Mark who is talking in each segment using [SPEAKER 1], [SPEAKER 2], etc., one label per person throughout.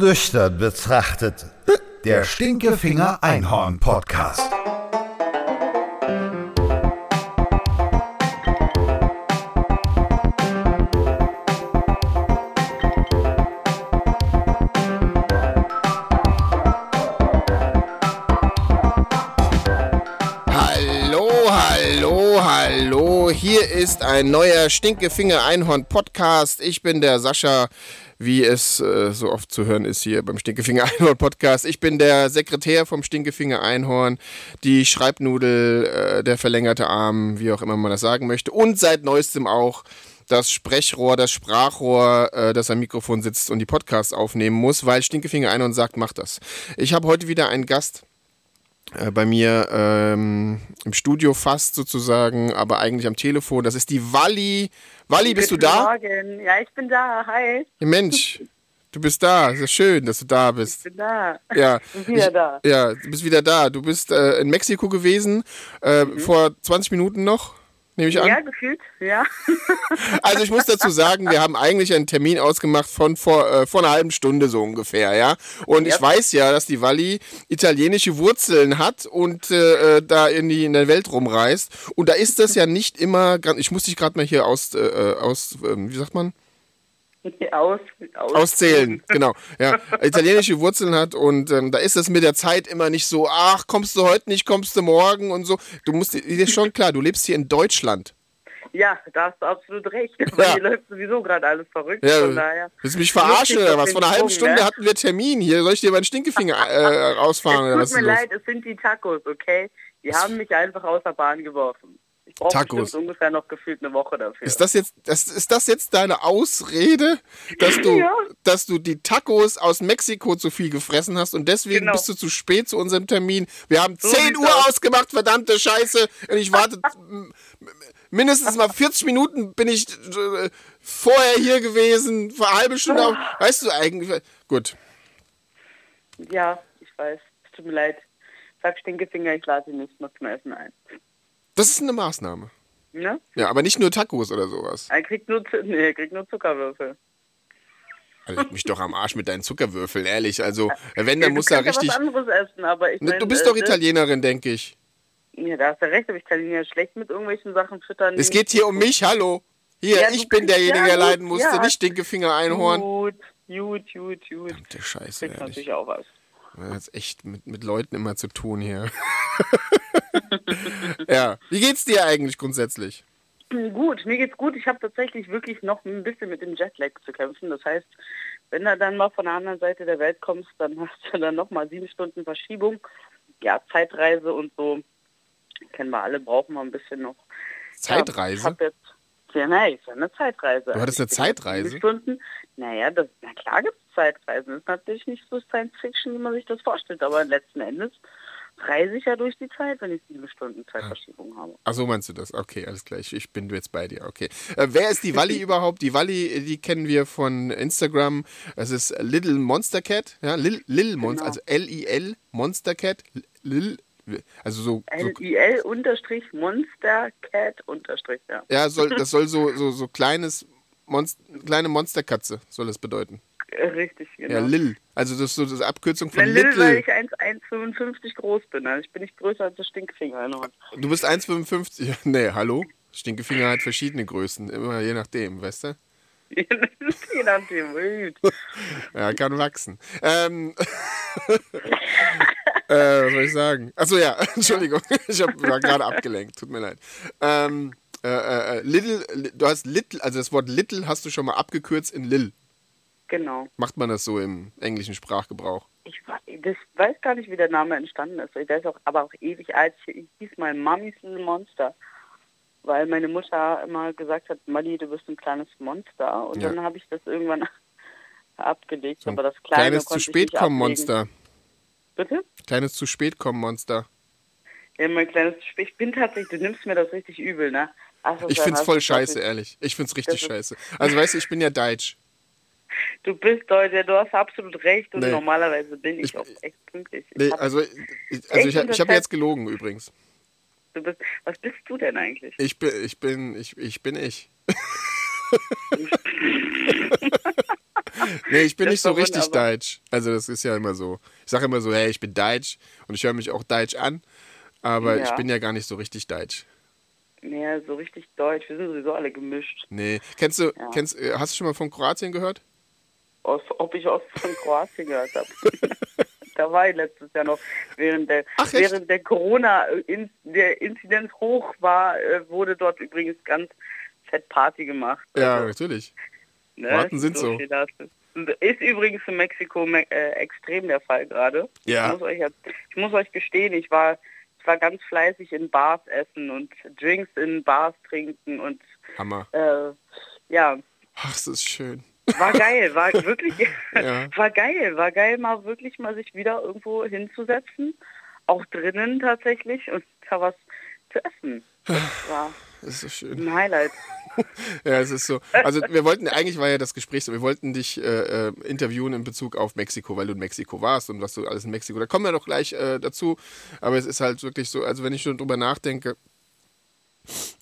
[SPEAKER 1] Nüchtern betrachtet. Der Stinkefinger Einhorn Podcast.
[SPEAKER 2] Ein neuer Stinkefinger Einhorn Podcast. Ich bin der Sascha, wie es äh, so oft zu hören ist hier beim Stinkefinger Einhorn Podcast. Ich bin der Sekretär vom Stinkefinger Einhorn, die Schreibnudel, äh, der verlängerte Arm, wie auch immer man das sagen möchte. Und seit neuestem auch das Sprechrohr, das Sprachrohr, äh, das am Mikrofon sitzt und die Podcasts aufnehmen muss, weil Stinkefinger Einhorn sagt, mach das. Ich habe heute wieder einen Gast äh, bei mir ähm, im Studio fast sozusagen, aber eigentlich am Telefon. Das ist die Walli. Walli, bist
[SPEAKER 3] Guten
[SPEAKER 2] du da?
[SPEAKER 3] Morgen. Ja, ich bin da. Hi.
[SPEAKER 2] Ja, Mensch, du bist da. Sehr schön, dass du da
[SPEAKER 3] Ich
[SPEAKER 2] bist.
[SPEAKER 3] bin da.
[SPEAKER 2] Ja,
[SPEAKER 3] bin wieder
[SPEAKER 2] ich,
[SPEAKER 3] da.
[SPEAKER 2] Ja, du bist wieder da. Du bist äh, in Mexiko gewesen, äh, vor 20 Minuten noch, nehme ich an.
[SPEAKER 3] Ja, gefühlt. Ja.
[SPEAKER 2] Also ich muss dazu sagen, wir haben eigentlich einen Termin ausgemacht von vor, äh, vor einer halben Stunde so ungefähr, ja. Und ich
[SPEAKER 3] Yep.
[SPEAKER 2] weiß ja, dass die Walli italienische Wurzeln hat und äh, äh, da in, die, in der Welt rumreist. Und da ist das ja nicht immer. Ich muss dich gerade mal hier aus, äh, äh, aus ähm, wie sagt man?
[SPEAKER 3] Aus, aus.
[SPEAKER 2] Auszählen, genau. Ja, italienische Wurzeln hat und ähm, da ist das mit der Zeit immer nicht so, ach, kommst du heute nicht, kommst du morgen und so. Du musst, dir ist schon klar, du lebst hier in Deutschland.
[SPEAKER 3] Ja, da hast du absolut recht.
[SPEAKER 2] Ja.
[SPEAKER 3] Aber hier läuft sowieso gerade alles verrückt.
[SPEAKER 2] Ja,
[SPEAKER 3] von daher.
[SPEAKER 2] willst du mich verarschen oder was? Vor einer halben Stunde
[SPEAKER 3] ne?
[SPEAKER 2] hatten wir Termin hier. Soll ich dir meinen Stinkefinger äh, rausfahren
[SPEAKER 3] Es tut mir
[SPEAKER 2] los?
[SPEAKER 3] leid, es sind die Tacos, okay? Die haben mich einfach aus der Bahn geworfen. Brauche
[SPEAKER 2] Tacos.
[SPEAKER 3] ungefähr noch gefühlt eine Woche dafür.
[SPEAKER 2] Ist das jetzt, das, ist das jetzt deine Ausrede, dass du,
[SPEAKER 3] Ja.
[SPEAKER 2] dass du die Tacos aus Mexiko zu viel gefressen hast und deswegen
[SPEAKER 3] Genau.
[SPEAKER 2] bist du zu spät zu unserem Termin? Wir haben
[SPEAKER 3] So
[SPEAKER 2] 10
[SPEAKER 3] sieht's
[SPEAKER 2] Uhr
[SPEAKER 3] aus.
[SPEAKER 2] ausgemacht, verdammte Scheiße. Und ich warte mindestens mal 40 Minuten bin ich äh, vorher hier gewesen, vor einer halben Stunde. auch. Weißt du eigentlich? Gut.
[SPEAKER 3] ja, ich weiß. Tut mir leid. Sag Stinkefinger, ich lade ihn nicht mehr zum Essen ein.
[SPEAKER 2] Das ist eine Maßnahme.
[SPEAKER 3] Ne?
[SPEAKER 2] Ja, aber nicht nur Tacos oder sowas.
[SPEAKER 3] Er kriegt nur, nee, er kriegt nur Zuckerwürfel.
[SPEAKER 2] Also mich doch am Arsch mit deinen Zuckerwürfeln, ehrlich. Also, wenn, dann
[SPEAKER 3] du
[SPEAKER 2] muss er richtig.
[SPEAKER 3] Ja was anderes essen, aber ich
[SPEAKER 2] Ne,
[SPEAKER 3] mein,
[SPEAKER 2] Du bist
[SPEAKER 3] äh,
[SPEAKER 2] doch
[SPEAKER 3] das-
[SPEAKER 2] Italienerin, denke ich.
[SPEAKER 3] Ja, da hast du recht, aber ich kann ihn ja schlecht mit irgendwelchen Sachen füttern.
[SPEAKER 2] Es geht hier um mich, hallo. Hier,
[SPEAKER 3] Ja,
[SPEAKER 2] ich bin derjenige,
[SPEAKER 3] ja,
[SPEAKER 2] der leiden musste,
[SPEAKER 3] ja.
[SPEAKER 2] nicht Stinkefinger Einhorn.
[SPEAKER 3] Gut, gut, gut, gut.
[SPEAKER 2] Verdammte Scheiße, ehrlich.
[SPEAKER 3] natürlich auch was.
[SPEAKER 2] Man hat echt mit, mit Leuten immer zu tun hier. ja, wie geht's dir eigentlich grundsätzlich?
[SPEAKER 3] Gut, mir geht's gut. Ich habe tatsächlich wirklich noch ein bisschen mit dem Jetlag zu kämpfen. Das heißt, wenn du dann mal von der anderen Seite der Welt kommst, dann hast du dann noch mal sieben Stunden Verschiebung. Ja, Zeitreise und so. Kennen wir alle, brauchen wir ein bisschen noch. Ja, ich
[SPEAKER 2] Zeitreise?
[SPEAKER 3] jetzt, ja, nein, ja eine Zeitreise.
[SPEAKER 2] Du hattest
[SPEAKER 3] Ich
[SPEAKER 2] eine Zeitreise?
[SPEAKER 3] sieben Stunden. Naja, das, na klar gibt es Zeitreisen. Das ist natürlich nicht so Science Fiction, wie man sich das vorstellt. Aber letzten Endes reise ich ja durch die Zeit, wenn ich sieben Stunden Zeitverschiebung habe.
[SPEAKER 2] Ach so meinst du das? Okay, alles klar. Ich, ich bin jetzt bei dir. Okay. Äh, wer ist die Walli überhaupt? Die Walli, die kennen wir von Instagram. Das ist Little Monster Cat. Ja, Lil, Lil Monster,
[SPEAKER 3] Genau.
[SPEAKER 2] also L-I-L Monster Cat. Lil, also so, so
[SPEAKER 3] L-I-L unterstrich Monster Cat unterstrich, ja.
[SPEAKER 2] ja, soll, das soll so, so, so kleines Monst, kleine Monsterkatze soll das bedeuten.
[SPEAKER 3] Äh, Richtig, genau.
[SPEAKER 2] Ja, Lil. Also das ist so das Abkürzung von
[SPEAKER 3] Wenn Lil, weil
[SPEAKER 2] Little.
[SPEAKER 3] ich 1 1,55 groß bin. Also ich bin nicht größer als der Stinkfinger. Ne?
[SPEAKER 2] Du bist 1,55. Nee, hallo? Stinkefinger hat verschiedene Größen, immer je nachdem, weißt du?
[SPEAKER 3] Je nachdem.
[SPEAKER 2] Ja, kann wachsen. Ähm, äh, was soll ich sagen? Achso, ja, Entschuldigung. Ich hab, war gerade abgelenkt. Tut mir leid. Ähm, äh, äh, Little, li- du hast Little, also das Wort Little hast du schon mal abgekürzt in Lil.
[SPEAKER 3] Genau.
[SPEAKER 2] Macht man das so im englischen Sprachgebrauch?
[SPEAKER 3] Ich das weiß gar nicht, wie der Name entstanden ist. Der ist auch, aber auch ewig alt. Ich, hieß mal Mummy's Little Monster. Weil meine Mutter immer gesagt hat, Mali, du bist ein kleines Monster. Und
[SPEAKER 2] Ja.
[SPEAKER 3] dann habe ich das irgendwann abgelegt.
[SPEAKER 2] So ein
[SPEAKER 3] aber das kleine
[SPEAKER 2] kleines zu spät kommen. Monster.
[SPEAKER 3] Bitte?
[SPEAKER 2] Kleines zu spät kommen Monster.
[SPEAKER 3] Ja, mein kleines Sp- Ich bin tatsächlich, du nimmst mir das richtig übel, ne? Ach,
[SPEAKER 2] Ich find's voll scheiße, ehrlich. Ich find's richtig scheiße. Also weißt du, ich bin ja Deutsch.
[SPEAKER 3] Du bist Deutscher, du hast absolut recht und
[SPEAKER 2] Nee.
[SPEAKER 3] normalerweise bin ich,
[SPEAKER 2] Ich-
[SPEAKER 3] auch echt pünktlich. Ich
[SPEAKER 2] Nee,
[SPEAKER 3] hab-
[SPEAKER 2] also ich, also ich, ich habe jetzt gelogen übrigens.
[SPEAKER 3] du bist, was bist du denn eigentlich?
[SPEAKER 2] Ich bin, ich bin, ich, ich bin ich. nee, ich bin
[SPEAKER 3] Das
[SPEAKER 2] nicht so richtig
[SPEAKER 3] wunderbar.
[SPEAKER 2] deutsch. Also das ist ja immer so. Ich sage immer so, hey, ich bin deutsch und ich höre mich auch deutsch an, aber
[SPEAKER 3] Ja.
[SPEAKER 2] ich bin ja gar nicht so richtig deutsch.
[SPEAKER 3] Nee, so richtig deutsch. Wir sind sowieso alle gemischt.
[SPEAKER 2] Nee. Kennst du,
[SPEAKER 3] Ja.
[SPEAKER 2] kennst, äh, hast du schon mal von Kroatien gehört?
[SPEAKER 3] Aus, ob ich aus von Kroatien gehört habe. da war ich letztes Jahr noch. Während der,
[SPEAKER 2] Ach,
[SPEAKER 3] während der Corona, in, der Inzidenz hoch war, äh, wurde dort übrigens ganz fett Party gemacht.
[SPEAKER 2] Ja,
[SPEAKER 3] Also,
[SPEAKER 2] natürlich.
[SPEAKER 3] Ne,
[SPEAKER 2] Kroaten sind so.
[SPEAKER 3] dazu. Ist übrigens in Mexiko me äh, extrem der Fall gerade.
[SPEAKER 2] Ja.
[SPEAKER 3] Ich muss, euch, ich muss euch gestehen, ich war, ich war ganz fleißig in Bars essen und Drinks in Bars trinken und
[SPEAKER 2] Hammer.
[SPEAKER 3] äh, ja,
[SPEAKER 2] Ach, das ist schön.
[SPEAKER 3] war geil, war wirklich,
[SPEAKER 2] Ja.
[SPEAKER 3] war geil, war geil, mal wirklich mal sich wieder irgendwo hinzusetzen, auch drinnen tatsächlich und da was zu essen. Das war
[SPEAKER 2] Das ist so schön.
[SPEAKER 3] ein Highlight.
[SPEAKER 2] Ja, es ist so. Also wir wollten, eigentlich war ja das Gespräch so, wir wollten dich äh, äh, interviewen in Bezug auf Mexiko, weil du in Mexiko warst und was du alles in Mexiko. Da kommen wir doch gleich äh, dazu. Aber es ist halt wirklich so, also wenn ich schon drüber nachdenke,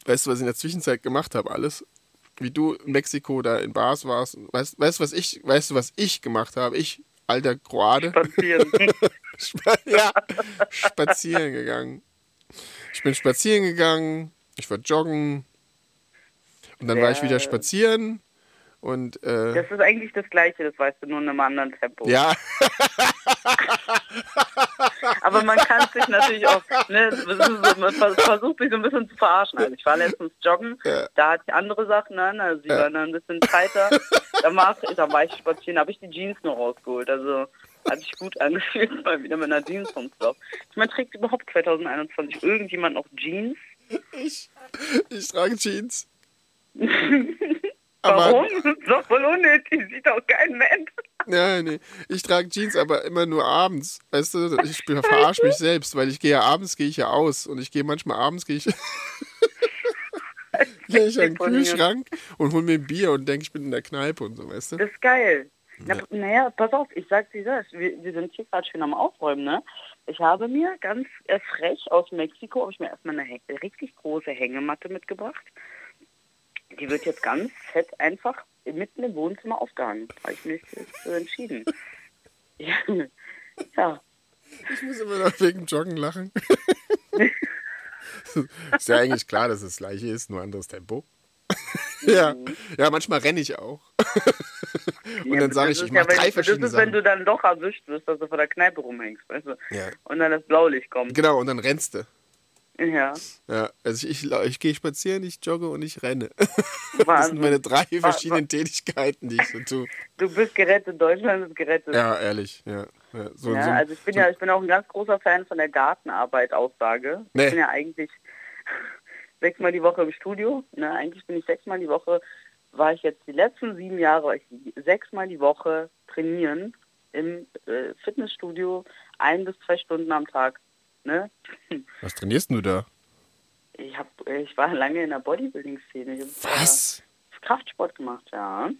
[SPEAKER 2] weißt du, was ich in der Zwischenzeit gemacht habe, alles? Wie du in Mexiko da in Bars warst. Weißt, weißt, du, was ich, weißt du, was ich gemacht habe? Ich, alter Kroate,
[SPEAKER 3] Spazieren.
[SPEAKER 2] Spa- ja, spazieren gegangen. Ich bin spazieren gegangen, ich war joggen und dann war ich wieder spazieren und äh,
[SPEAKER 3] Das ist eigentlich das Gleiche, das weißt du, nur in einem anderen Tempo.
[SPEAKER 2] ja,
[SPEAKER 3] Aber man kann sich natürlich auch, ne, man vers- versucht sich so ein bisschen zu verarschen. Also ich war letztens joggen,
[SPEAKER 2] Ja.
[SPEAKER 3] da hatte ich andere Sachen an, also die
[SPEAKER 2] Ja.
[SPEAKER 3] waren dann ein bisschen tighter. Da, war, da war ich spazieren, habe ich die Jeans nur rausgeholt. Also hat sich gut angefühlt, mal wieder mit einer Jeans rumzulaufen. Ich meine, trägt überhaupt 2021 irgendjemand noch Jeans?
[SPEAKER 2] ich, ich trage Jeans. Aber-
[SPEAKER 3] Warum? Das ist doch voll unnötig, sieht doch kein Mensch.
[SPEAKER 2] Ja, nee, ich trage Jeans, aber immer nur abends. Weißt du, ich verarsche mich selbst, weil ich gehe ja abends, gehe ich ja aus und ich gehe manchmal abends, gehe ich, gehe ich an den Kühlschrank und hole mir ein Bier und denke, ich bin in der Kneipe und so, weißt du?
[SPEAKER 3] Das ist geil. Na, Naja, pass auf, ich sag dir das. Wir, wir sind hier gerade schön am Aufräumen, ne? Ich habe mir ganz frech aus Mexiko, habe ich mir erstmal eine richtig große Hängematte mitgebracht. Die wird jetzt ganz fett einfach mitten im Wohnzimmer aufgehangen. Habe ich mich so entschieden. Ja. ja.
[SPEAKER 2] Ich muss immer noch wegen Joggen lachen. ist ja eigentlich klar, dass es das gleiche ist, nur anderes Tempo. ja. ja, manchmal renne ich auch. Und
[SPEAKER 3] Ja,
[SPEAKER 2] dann sage ich, ich
[SPEAKER 3] ja,
[SPEAKER 2] mache
[SPEAKER 3] wenn-
[SPEAKER 2] drei verschiedene
[SPEAKER 3] Das ist, wenn
[SPEAKER 2] Sachen.
[SPEAKER 3] du dann doch erwischt wirst, dass du vor der Kneipe rumhängst, weißt du?
[SPEAKER 2] Ja.
[SPEAKER 3] Und dann das Blaulicht kommt.
[SPEAKER 2] Genau, und dann rennst du.
[SPEAKER 3] Ja.
[SPEAKER 2] Ja, also ich, ich, ich gehe spazieren, ich jogge und ich renne. Das
[SPEAKER 3] Wahnsinn.
[SPEAKER 2] sind meine drei verschiedenen Tätigkeiten, die ich so tue.
[SPEAKER 3] Du bist gerettet, Deutschland ist gerettet.
[SPEAKER 2] Ja, ehrlich. Ja, ja, so,
[SPEAKER 3] Ja,
[SPEAKER 2] so,
[SPEAKER 3] also ich bin
[SPEAKER 2] so,
[SPEAKER 3] ja, ich bin auch ein ganz großer Fan von der Gartenarbeit-Aussage.
[SPEAKER 2] Nee.
[SPEAKER 3] Ich bin ja eigentlich sechsmal die Woche im Studio. Ne? Eigentlich bin ich sechsmal die Woche, war ich jetzt die letzten sieben Jahre, sechsmal die Woche trainieren im äh, Fitnessstudio, ein bis zwei Stunden am Tag. Ne?
[SPEAKER 2] Was trainierst du da?
[SPEAKER 3] Ich hab, ich war lange in der Bodybuilding-Szene.
[SPEAKER 2] Was?
[SPEAKER 3] Äh, Kraftsport gemacht, ja.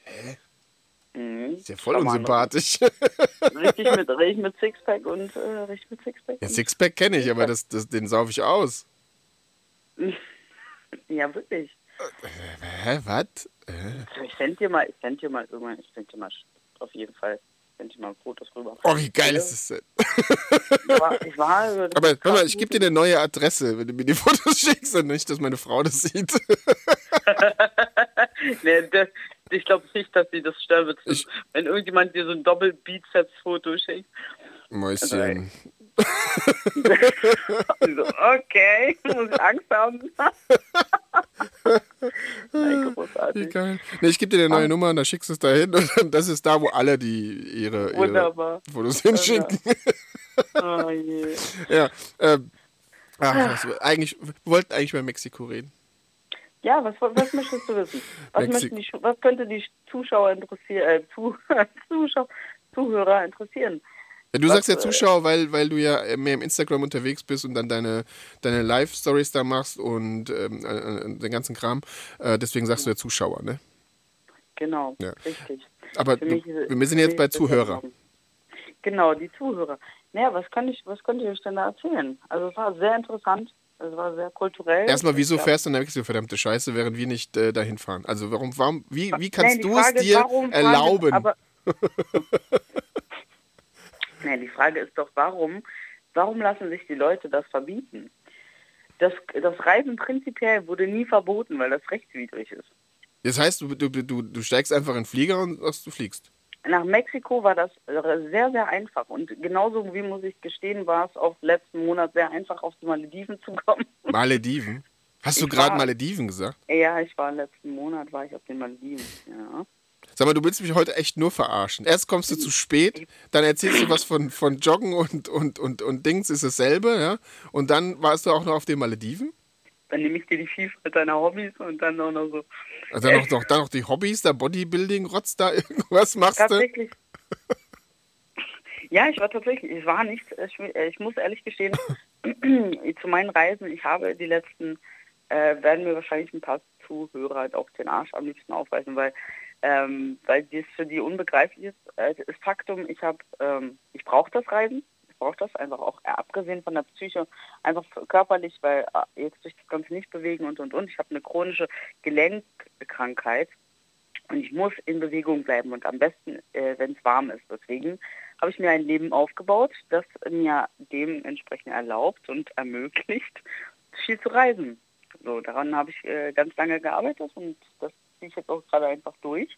[SPEAKER 3] Mhm.
[SPEAKER 2] Ist ja voll unsympathisch.
[SPEAKER 3] Richtig mit, richtig mit Sixpack und äh, richtig mit Sixpack.
[SPEAKER 2] Ja, Sixpack kenne ich, aber das, das, den sauf ich aus.
[SPEAKER 3] Ja, wirklich.
[SPEAKER 2] Hä, was? Äh?
[SPEAKER 3] Ich send dir mal, ich send dir mal irgendwann, ich send dir mal auf jeden Fall, ich send dir mal Fotos rüber.
[SPEAKER 2] Oh, wie geil ist das denn?
[SPEAKER 3] Ich war, ich war das
[SPEAKER 2] Aber hör mal, ich gebe dir eine neue Adresse, wenn du mir die Fotos schickst und nicht, dass meine Frau das sieht.
[SPEAKER 3] nee, das, ich glaube nicht, dass sie das
[SPEAKER 2] Ich-
[SPEAKER 3] wenn irgendjemand dir so ein Doppel-Bizeps-Foto schickt.
[SPEAKER 2] Mäuschen.
[SPEAKER 3] Und so, okay, muss ich Angst haben. Nein, großartig.
[SPEAKER 2] geil. Nee, ich gebe dir eine neue Nummer und da schickst du es dahin und dann- das ist da, wo alle die ihre, ihre
[SPEAKER 3] Wunderbar.
[SPEAKER 2] Fotos hinschicken.
[SPEAKER 3] Oh je.
[SPEAKER 2] Ja, ähm, ach, was, eigentlich, wir wollten eigentlich über Mexiko reden.
[SPEAKER 3] Ja, was, was möchtest du wissen? Was, möchten die, was könnte die Zuschauer interessieren, äh, zu, Zuschauer, Zuhörer interessieren?
[SPEAKER 2] Ja, du sagst ja Zuschauer, weil, weil du ja mehr im Instagram unterwegs bist und dann deine, deine Live-Stories da machst und ähm, äh, äh, den ganzen Kram. Äh, deswegen sagst du ja Zuschauer, ne?
[SPEAKER 3] Genau,
[SPEAKER 2] Ja.
[SPEAKER 3] richtig.
[SPEAKER 2] Aber du,
[SPEAKER 3] ist-
[SPEAKER 2] wir sind jetzt bei
[SPEAKER 3] ist
[SPEAKER 2] Zuhörer.
[SPEAKER 3] Genau, die Zuhörer. Naja, was kann ich, was könnt ihr euch denn da erzählen? Also es war sehr interessant, es war sehr kulturell.
[SPEAKER 2] Erstmal, wieso fährst du nach Mexiko, verdammte Scheiße, während wir nicht äh, dahin fahren? Also warum, warum, wie, wie kannst
[SPEAKER 3] Nein,
[SPEAKER 2] du es
[SPEAKER 3] Frage ist,
[SPEAKER 2] dir
[SPEAKER 3] wir-
[SPEAKER 2] erlauben?
[SPEAKER 3] Aber, nee, die Frage ist doch, warum, warum lassen sich die Leute das verbieten? Das, das Reisen prinzipiell wurde nie verboten, weil das rechtswidrig ist.
[SPEAKER 2] Das heißt, du, du, du, du steigst einfach in den Flieger und du fliegst.
[SPEAKER 3] Nach Mexiko war das sehr, sehr einfach. Und genauso wie muss ich gestehen, war es auch letzten Monat sehr einfach, auf die Malediven zu kommen.
[SPEAKER 2] Malediven? Hast du gerade Malediven gesagt?
[SPEAKER 3] Ja, ich war letzten Monat, war ich auf den Malediven. Ja.
[SPEAKER 2] Sag mal, du willst mich heute echt nur verarschen. Erst kommst du zu spät, dann erzählst du was von, von Joggen und, und, und, und Dings ist dasselbe, ja? Und dann warst du auch noch auf den Malediven?
[SPEAKER 3] Dann nehme ich dir die Vielfalt deiner Hobbys und dann auch noch so.
[SPEAKER 2] Also dann noch, noch, dann noch die Hobbys, da Bodybuilding, Rotz, da irgendwas machst du?
[SPEAKER 3] Tatsächlich. Ja, ich war tatsächlich, ich war nicht, ich, ich muss ehrlich gestehen, zu meinen Reisen, ich habe die letzten, äh, werden mir wahrscheinlich ein paar Zuhörer halt auch den Arsch am liebsten aufreißen, weil, ähm, weil das für die unbegreiflich ist. Äh, das Faktum, ich habe, ähm, ich brauche das Reisen, ich brauche das einfach auch, äh, abgesehen von der Psyche, einfach körperlich, weil äh, jetzt durch das Ganze nicht bewegen und und und. Ich habe eine chronische Gelenkkrankheit und ich muss in Bewegung bleiben und am besten, äh, wenn es warm ist. Deswegen habe ich mir ein Leben aufgebaut, das mir dementsprechend erlaubt und ermöglicht, viel zu reisen. So, daran habe ich äh, ganz lange gearbeitet und das ziehe ich jetzt auch gerade einfach durch.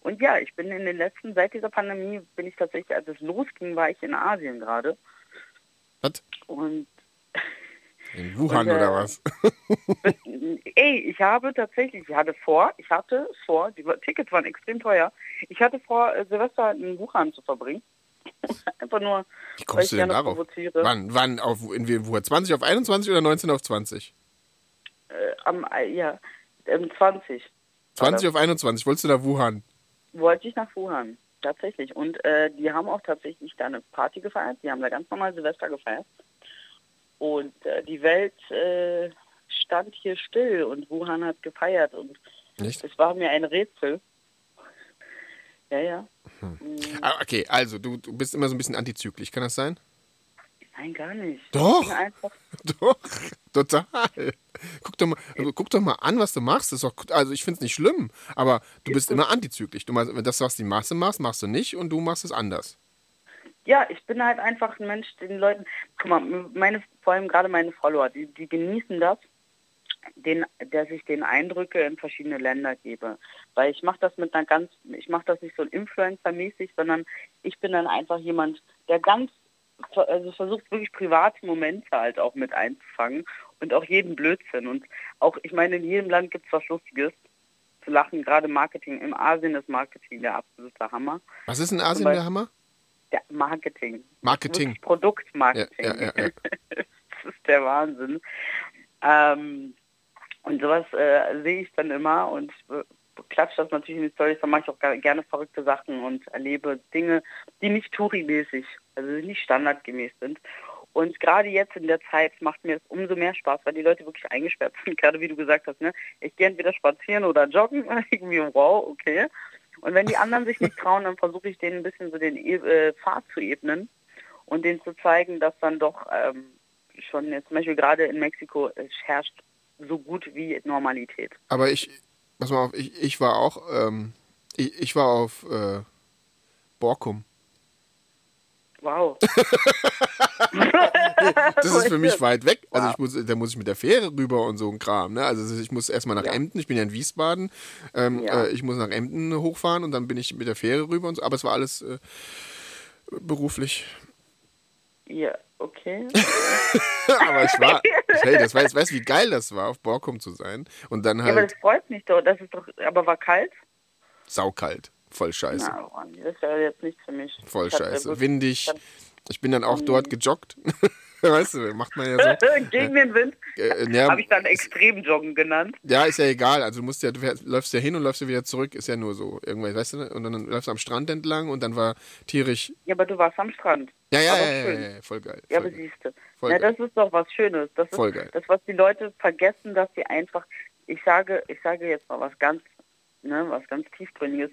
[SPEAKER 3] Und ja, ich bin in den letzten, seit dieser Pandemie bin ich tatsächlich, als es losging, war ich in Asien gerade.
[SPEAKER 2] Was?
[SPEAKER 3] Und
[SPEAKER 2] In Wuhan
[SPEAKER 3] Und, äh,
[SPEAKER 2] oder was?
[SPEAKER 3] Ey, ich habe tatsächlich, ich hatte vor, ich hatte vor, die Tickets waren extrem teuer. Ich hatte vor, äh, Silvester in Wuhan zu verbringen. Einfach nur,
[SPEAKER 2] Wie
[SPEAKER 3] weil
[SPEAKER 2] kommst
[SPEAKER 3] ich
[SPEAKER 2] du denn
[SPEAKER 3] gerne
[SPEAKER 2] darauf?
[SPEAKER 3] provoziere.
[SPEAKER 2] Wann, wann, auf, in Wuhan? 20 auf 21 oder 19 auf 20?
[SPEAKER 3] Äh, am, äh, ja, ähm, 20
[SPEAKER 2] 20 auf 21, wolltest du nach Wuhan?
[SPEAKER 3] wollte ich nach Wuhan, tatsächlich. Und äh, die haben auch tatsächlich da eine Party gefeiert. Die haben da ganz normal Silvester gefeiert. Und äh, die Welt äh, stand hier still und Wuhan hat gefeiert. Und
[SPEAKER 2] Nicht?
[SPEAKER 3] es war mir ein Rätsel. Ja, ja.
[SPEAKER 2] Ah, okay, also du, du bist immer so ein bisschen antizyklisch, kann das sein?
[SPEAKER 3] Nein, gar nicht.
[SPEAKER 2] Doch. Doch, total. Guck doch mal, also guck doch mal an, was du machst. Doch, also ich finde es nicht schlimm, aber du bist immer antizyklisch. Du machst, das, was die Masse machst, machst du nicht und du machst es anders.
[SPEAKER 3] ja, ich bin halt einfach ein Mensch, den Leuten, guck mal, meine, vor allem gerade meine Follower, die, die genießen das, den, dass ich den Eindrücke in verschiedene Länder gebe. Weil ich mache das mit einer ganz, ich mache das nicht so Influencer-mäßig, sondern ich bin dann einfach jemand, der ganz, also versucht wirklich private Momente halt auch mit einzufangen und auch jeden Blödsinn. Und auch, ich meine, in jedem Land gibt es was Lustiges zu lachen, gerade Marketing. Im Asien ist Marketing der absolute Hammer.
[SPEAKER 2] Was ist in Asien
[SPEAKER 3] Beispiel-
[SPEAKER 2] der Hammer?
[SPEAKER 3] Ja, Marketing.
[SPEAKER 2] Marketing.
[SPEAKER 3] Produktmarketing.
[SPEAKER 2] Ja, ja, ja,
[SPEAKER 3] das ist der Wahnsinn. Ähm, und sowas äh, sehe ich dann immer und äh, klatsche das natürlich in die Storys. Dann mache ich auch gerne verrückte Sachen und erlebe Dinge, die nicht Touri-mäßig, also nicht standardgemäß sind. Und gerade jetzt in der Zeit macht mir es umso mehr Spaß, weil die Leute wirklich eingesperrt sind. Gerade wie du gesagt hast, ne? Ich gehe entweder spazieren oder joggen. Irgendwie, wow, okay. Und wenn die anderen sich nicht trauen, dann versuche ich denen ein bisschen so den e äh, Pfad zu ebnen und denen zu zeigen, dass dann doch ähm, schon jetzt zum Beispiel gerade in Mexiko herrscht so gut wie Normalität.
[SPEAKER 2] Aber ich, pass mal auf, ich, ich war auch, ähm, ich, ich war auf äh, Borkum.
[SPEAKER 3] Wow.
[SPEAKER 2] Das ist für mich weit weg. Also ich muss, da muss ich mit der Fähre rüber und so ein Kram. Ne? Also ich muss erstmal nach
[SPEAKER 3] Ja.
[SPEAKER 2] Emden, ich bin ja in Wiesbaden. Ähm,
[SPEAKER 3] Ja.
[SPEAKER 2] äh, ich muss nach Emden hochfahren und dann bin ich mit der Fähre rüber und so. Aber es war alles äh, beruflich.
[SPEAKER 3] Ja, okay.
[SPEAKER 2] aber ich war, hey, das weiß, weißt du, wie geil das war, auf Borkum zu sein. Und dann
[SPEAKER 3] Ja, aber
[SPEAKER 2] halt
[SPEAKER 3] das freut mich doch. Das ist doch, aber war kalt?
[SPEAKER 2] saukalt. Voll scheiße.
[SPEAKER 3] Na, Mann, das ist ja jetzt nichts für mich.
[SPEAKER 2] Voll
[SPEAKER 3] Ich
[SPEAKER 2] scheiße. Windig. Ich bin dann auch dort gejoggt. weißt du, macht man ja so.
[SPEAKER 3] Gegen den Wind
[SPEAKER 2] Äh, ja,
[SPEAKER 3] habe ich dann extrem joggen genannt.
[SPEAKER 2] Ja, ist ja egal. Also du musst ja, du läufst ja hin und läufst ja wieder zurück, ist ja nur so. Irgendwann, weißt du, und dann läufst du am Strand entlang und dann war tierisch.
[SPEAKER 3] Ja, aber du warst am Strand.
[SPEAKER 2] Ja, ja, ja, ja, ja, voll geil.
[SPEAKER 3] Ja,
[SPEAKER 2] Voll
[SPEAKER 3] aber siehst du. Ja, das ist doch was Schönes. Das ist
[SPEAKER 2] Voll geil.
[SPEAKER 3] das, was die Leute vergessen, dass sie einfach, ich sage, ich sage jetzt mal was ganz, ne, was ganz tiefgründiges.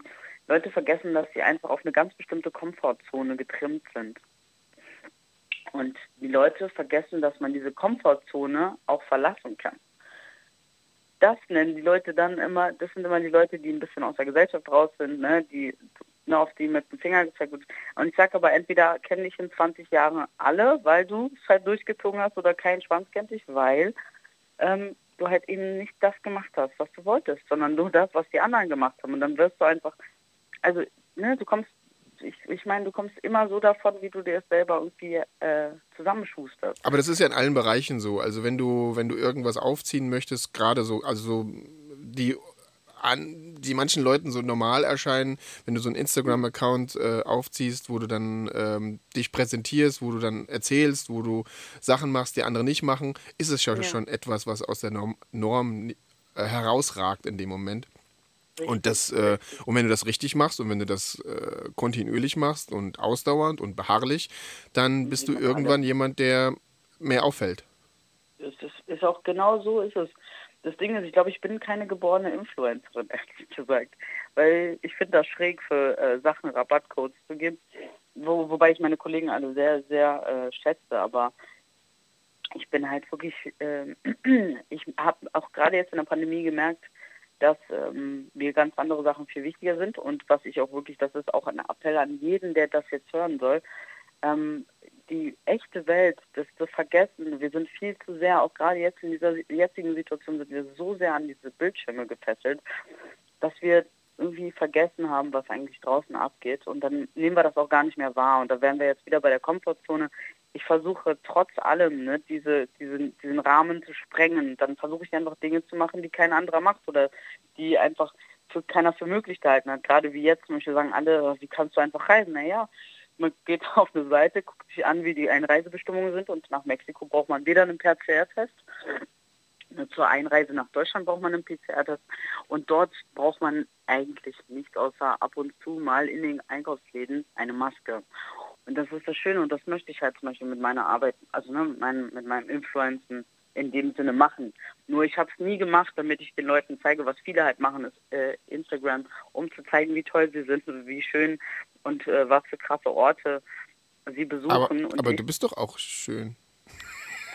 [SPEAKER 3] Leute vergessen, dass sie einfach auf eine ganz bestimmte Komfortzone getrimmt sind. Und die Leute vergessen, dass man diese Komfortzone auch verlassen kann. Das nennen die Leute dann immer, das sind immer die Leute, die ein bisschen aus der Gesellschaft raus sind, ne, die ne, auf die mit dem Finger gezeigt wird. Und ich sage aber, entweder kenne ich in 20 Jahren alle, weil du es halt durchgezogen hast, oder kein Schwanz kennt dich, weil ähm, du halt eben nicht das gemacht hast, was du wolltest, sondern nur das, was die anderen gemacht haben. Und dann wirst du einfach, also, ne, du kommst, ich, ich meine, du kommst immer so davon, wie du dir es selber irgendwie äh, zusammenschusterst.
[SPEAKER 2] Aber das ist ja in allen Bereichen so. Also wenn du, wenn du irgendwas aufziehen möchtest, gerade so, also so die an, die manchen Leuten so normal erscheinen, wenn du so einen Instagram-Account äh, aufziehst, wo du dann ähm, dich präsentierst, wo du dann erzählst, wo du Sachen machst, die andere nicht machen, ist es schon,
[SPEAKER 3] Ja.
[SPEAKER 2] schon etwas, was aus der Norm, Norm äh, herausragt in dem Moment. Und das, äh, und wenn du das richtig machst und wenn du das äh, kontinuierlich machst und ausdauernd und beharrlich, dann bist du irgendwann jemand, der mehr auffällt.
[SPEAKER 3] Ist, ist auch genau so ist es. Das Ding ist, ich glaube, ich bin keine geborene Influencerin, ehrlich gesagt. Weil ich finde das schräg für äh, Sachen Rabattcodes zu geben. Wo, wobei ich meine Kollegen alle sehr, sehr äh, schätze. Aber ich bin halt wirklich, ähm, ich habe auch gerade jetzt in der Pandemie gemerkt, dass ähm, mir ganz andere Sachen viel wichtiger sind. Und was ich auch wirklich, das ist auch ein Appell an jeden, der das jetzt hören soll, ähm, die echte Welt, das zu vergessen, wir sind viel zu sehr, auch gerade jetzt in dieser jetzigen Situation sind wir so sehr an diese Bildschirme gefesselt, dass wir irgendwie vergessen haben, was eigentlich draußen abgeht. Und dann nehmen wir das auch gar nicht mehr wahr. Und da wären wir jetzt wieder bei der Komfortzone. Ich versuche trotz allem ne, diese, diesen, diesen Rahmen zu sprengen. Dann versuche ich einfach Dinge zu machen, die kein anderer macht oder die einfach für keiner für möglich gehalten hat. Gerade wie jetzt Beispiel sagen alle, wie kannst du einfach reisen? Naja, man geht auf eine Seite, guckt sich an, wie die Einreisebestimmungen sind und nach Mexiko braucht man weder einen PCR-Test, zur Einreise nach Deutschland braucht man einen PCR-Test und dort braucht man eigentlich nicht außer ab und zu mal in den Einkaufsläden eine Maske. Und das ist das Schöne und das möchte ich halt zum Beispiel mit meiner Arbeit, also ne, mit, meinem, mit meinem Influencen in dem Sinne machen. Nur ich habe es nie gemacht, damit ich den Leuten zeige, was viele halt machen, ist äh, Instagram, um zu zeigen, wie toll sie sind und wie schön und äh, was für krasse Orte sie besuchen.
[SPEAKER 2] Aber,
[SPEAKER 3] und
[SPEAKER 2] aber du bist doch auch schön.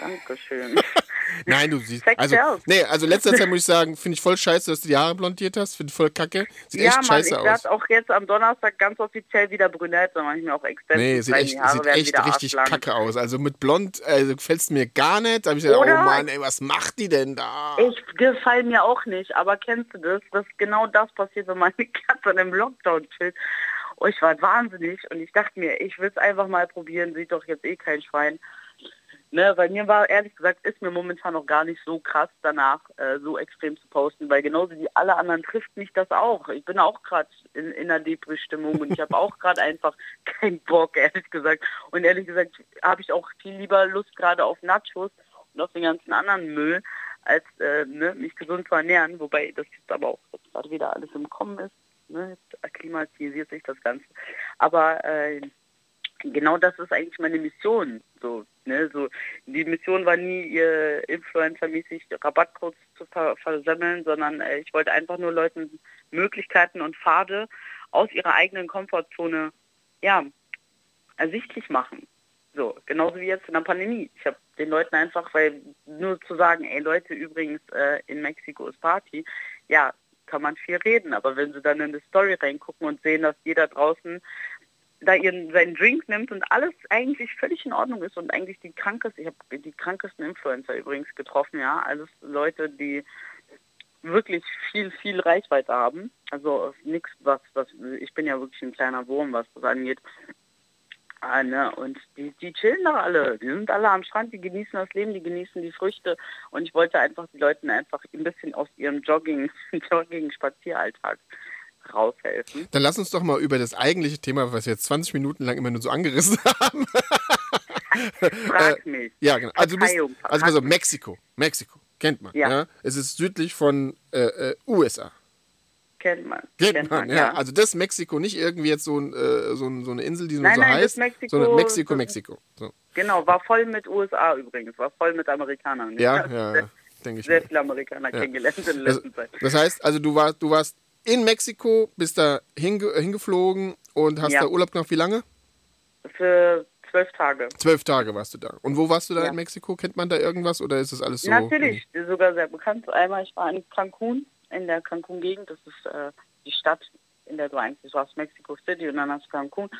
[SPEAKER 3] Dankeschön.
[SPEAKER 2] Nein, du siehst. Also, nee, also letzter Zeit muss ich sagen, finde ich voll scheiße, dass du die Haare blondiert hast. Finde ich voll kacke. Sieht
[SPEAKER 3] ja,
[SPEAKER 2] echt
[SPEAKER 3] Mann, ich
[SPEAKER 2] scheiße aus.
[SPEAKER 3] werde auch jetzt am Donnerstag ganz offiziell wieder brünett, dann mache ich mir auch extend.
[SPEAKER 2] Nee, sieht echt, sieht echt richtig
[SPEAKER 3] arschlang.
[SPEAKER 2] kacke aus. Also mit blond äh, gefällt's mir gar nicht. Da habe ich gedacht,
[SPEAKER 3] Oder?
[SPEAKER 2] oh Mann, ey, was macht die denn da?
[SPEAKER 3] Ich gefallen mir auch nicht, aber kennst du das, dass genau das passiert, wenn meine Katze in einem Lockdown chillt? Oh, ich war wahnsinnig und ich dachte mir, ich will es einfach mal probieren, sieht doch jetzt eh kein Schwein. Ne, weil mir war ehrlich gesagt, ist mir momentan noch gar nicht so krass danach, äh, so extrem zu posten, weil genauso wie alle anderen trifft mich das auch. Ich bin auch gerade in, in einer Depri-Stimmung und ich habe auch gerade einfach keinen Bock, ehrlich gesagt. Und ehrlich gesagt habe ich auch viel lieber Lust gerade auf Nachos und auf den ganzen anderen Müll, als äh, ne, mich gesund zu ernähren, wobei das jetzt aber auch gerade wieder alles im Kommen ist. Ne, jetzt akklimatisiert sich das Ganze. Aber äh, genau das ist eigentlich meine Mission. So, ne, so die Mission war nie, ihr Influencer-mäßig Rabattcodes zu ver versammeln, sondern äh, ich wollte einfach nur Leuten Möglichkeiten und Pfade aus ihrer eigenen Komfortzone ja, ersichtlich machen. So, genauso wie jetzt in der Pandemie. Ich habe den Leuten einfach, weil nur zu sagen, ey Leute, übrigens äh, in Mexiko ist Party, ja, kann man viel reden, aber wenn sie dann in die Story reingucken und sehen, dass jeder draußen da ihren seinen Drink nimmt und alles eigentlich völlig in Ordnung ist und eigentlich die krankesten, ich habe die krankesten Influencer übrigens getroffen, ja, alles Leute, die wirklich viel, viel Reichweite haben. Also nichts, was, was, ich bin ja wirklich ein kleiner Wurm, was das angeht. Ah, ne? Und die, die chillen da alle. Die sind alle am Strand, die genießen das Leben, die genießen die Früchte. Und ich wollte einfach die Leuten einfach ein bisschen aus ihrem Jogging, Jogging-Spazieralltag raushelfen.
[SPEAKER 2] Dann lass uns doch mal über das eigentliche Thema, was wir jetzt 20 Minuten lang immer nur so angerissen haben.
[SPEAKER 3] Frag mich.
[SPEAKER 2] Ja, genau. Also, bist, also auf, Mexiko. Mexiko. Kennt man. Ja.
[SPEAKER 3] Ja.
[SPEAKER 2] Es ist südlich von äh, äh, USA.
[SPEAKER 3] Kennt man.
[SPEAKER 2] Kennt, man, ja. Also das Mexiko, nicht irgendwie jetzt so, ein, äh, so, ein, so eine Insel, die nur
[SPEAKER 3] Nein,
[SPEAKER 2] so
[SPEAKER 3] nein, das
[SPEAKER 2] heißt,
[SPEAKER 3] Mexiko-
[SPEAKER 2] sondern Mexiko, Mexiko. So.
[SPEAKER 3] Genau, war voll mit USA übrigens, war voll mit Amerikanern.
[SPEAKER 2] Ja, ja, ja, denke ich.
[SPEAKER 3] sehr viele Amerikaner kennengelernt in der
[SPEAKER 2] Das,
[SPEAKER 3] letzten Zeit.
[SPEAKER 2] das heißt, also du warst, du warst in Mexiko, bist da hinge hingeflogen und hast
[SPEAKER 3] Ja.
[SPEAKER 2] da Urlaub gemacht. Wie lange?
[SPEAKER 3] Für zwölf Tage.
[SPEAKER 2] Zwölf Tage warst du da. Und wo warst du da
[SPEAKER 3] Ja.
[SPEAKER 2] in Mexiko? Kennt man da irgendwas oder ist das alles so?
[SPEAKER 3] Natürlich, sogar sehr bekannt. Einmal, ich war in Cancun, in der Cancun-Gegend, das ist äh, die Stadt in der du eigentlich, hast Mexico City und dann hast du Cancun.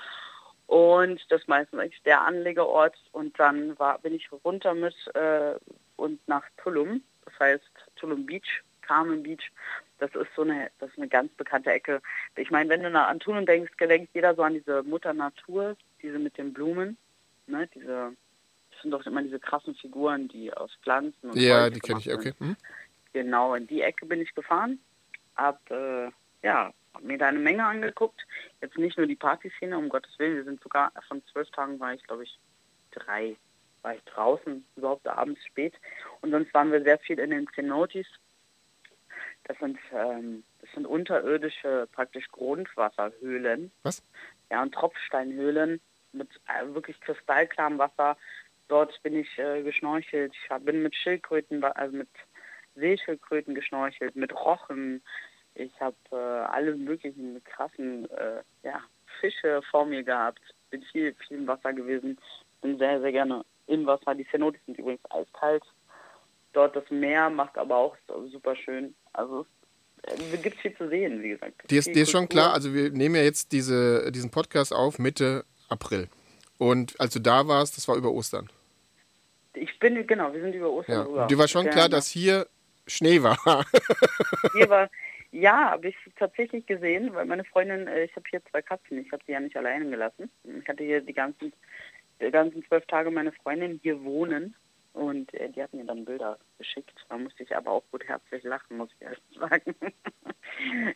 [SPEAKER 3] Und das ist meistens eigentlich der Anlegerort. Und dann war, bin ich runter mit äh, und nach Tulum, das heißt Tulum Beach, Carmen Beach. Das ist so eine, das ist eine ganz bekannte Ecke. Ich meine, wenn du an Tulum denkst, denkt jeder so an diese Mutter Natur, diese mit den Blumen, ne, diese, das sind doch immer diese krassen Figuren, die aus Pflanzen und
[SPEAKER 2] Ja,
[SPEAKER 3] Holz
[SPEAKER 2] die kenne ich, okay. Hm?
[SPEAKER 3] Genau, in die Ecke bin ich gefahren, hab, äh, ja, hab mir da eine Menge angeguckt. Jetzt nicht nur die Partyszene, um Gottes Willen, wir sind sogar, von zwölf Tagen war ich, glaube ich, drei, war ich draußen, überhaupt abends spät. Und sonst waren wir sehr viel in den Cenotes. Das sind, ähm, das sind unterirdische, praktisch Grundwasserhöhlen.
[SPEAKER 2] Was?
[SPEAKER 3] Ja, und Tropfsteinhöhlen mit äh, wirklich kristallklarem Wasser. Dort bin ich äh, geschnorchelt. Ich hab, bin mit Schildkröten, also mit Seeschildkröten geschnorchelt, mit Rochen. Ich habe äh, alle möglichen krassen äh, ja, Fische vor mir gehabt. Bin viel, viel im Wasser gewesen. Bin sehr, sehr gerne im Wasser. Die Cenotes sind übrigens eiskalt. Dort das Meer macht aber auch super schön. Also es äh, gibt viel zu sehen, wie gesagt.
[SPEAKER 2] Dir ist, dir ist schon klar, also wir nehmen ja jetzt diese, diesen Podcast auf Mitte April. Und als du da warst, das war über Ostern.
[SPEAKER 3] Ich bin, genau, wir sind über Ostern
[SPEAKER 2] Ja.
[SPEAKER 3] rüber.
[SPEAKER 2] Und dir war schon klar, dass hier Schnee war.
[SPEAKER 3] Hier war, ja, habe ich tatsächlich gesehen, weil meine Freundin, äh, ich habe hier zwei Katzen, ich habe sie ja nicht alleine gelassen. Ich hatte hier die ganzen, die ganzen zwölf Tage meine Freundin hier wohnen und äh, die hat mir dann Bilder geschickt. Da musste ich aber auch gut herzlich lachen, muss ich ehrlich sagen.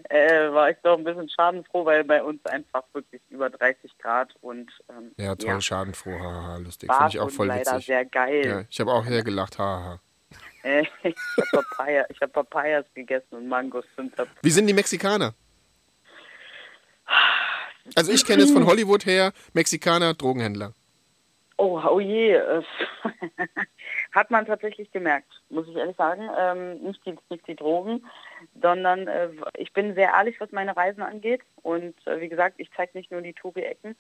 [SPEAKER 3] äh, war ich doch ein bisschen schadenfroh, weil bei uns einfach wirklich über 30 Grad und ähm,
[SPEAKER 2] ja, toll, schadenfroh, haha, lustig. Finde ich auch voll
[SPEAKER 3] leider
[SPEAKER 2] witzig.
[SPEAKER 3] sehr geil.
[SPEAKER 2] Ja, ich habe auch sehr gelacht, haha.
[SPEAKER 3] Äh, ich habe Papaya, ich hab Papayas gegessen und Mangos
[SPEAKER 2] Wie sind die Mexikaner? Also ich kenne es von Hollywood her, Mexikaner, Drogenhändler.
[SPEAKER 3] Oh, oh je. äh, Hat man tatsächlich gemerkt, muss ich ehrlich sagen. Ähm, nicht, die, nicht die Drogen, sondern äh, ich bin sehr ehrlich, was meine Reisen angeht. Und äh, wie gesagt, ich zeige nicht nur die Touri-Ecken.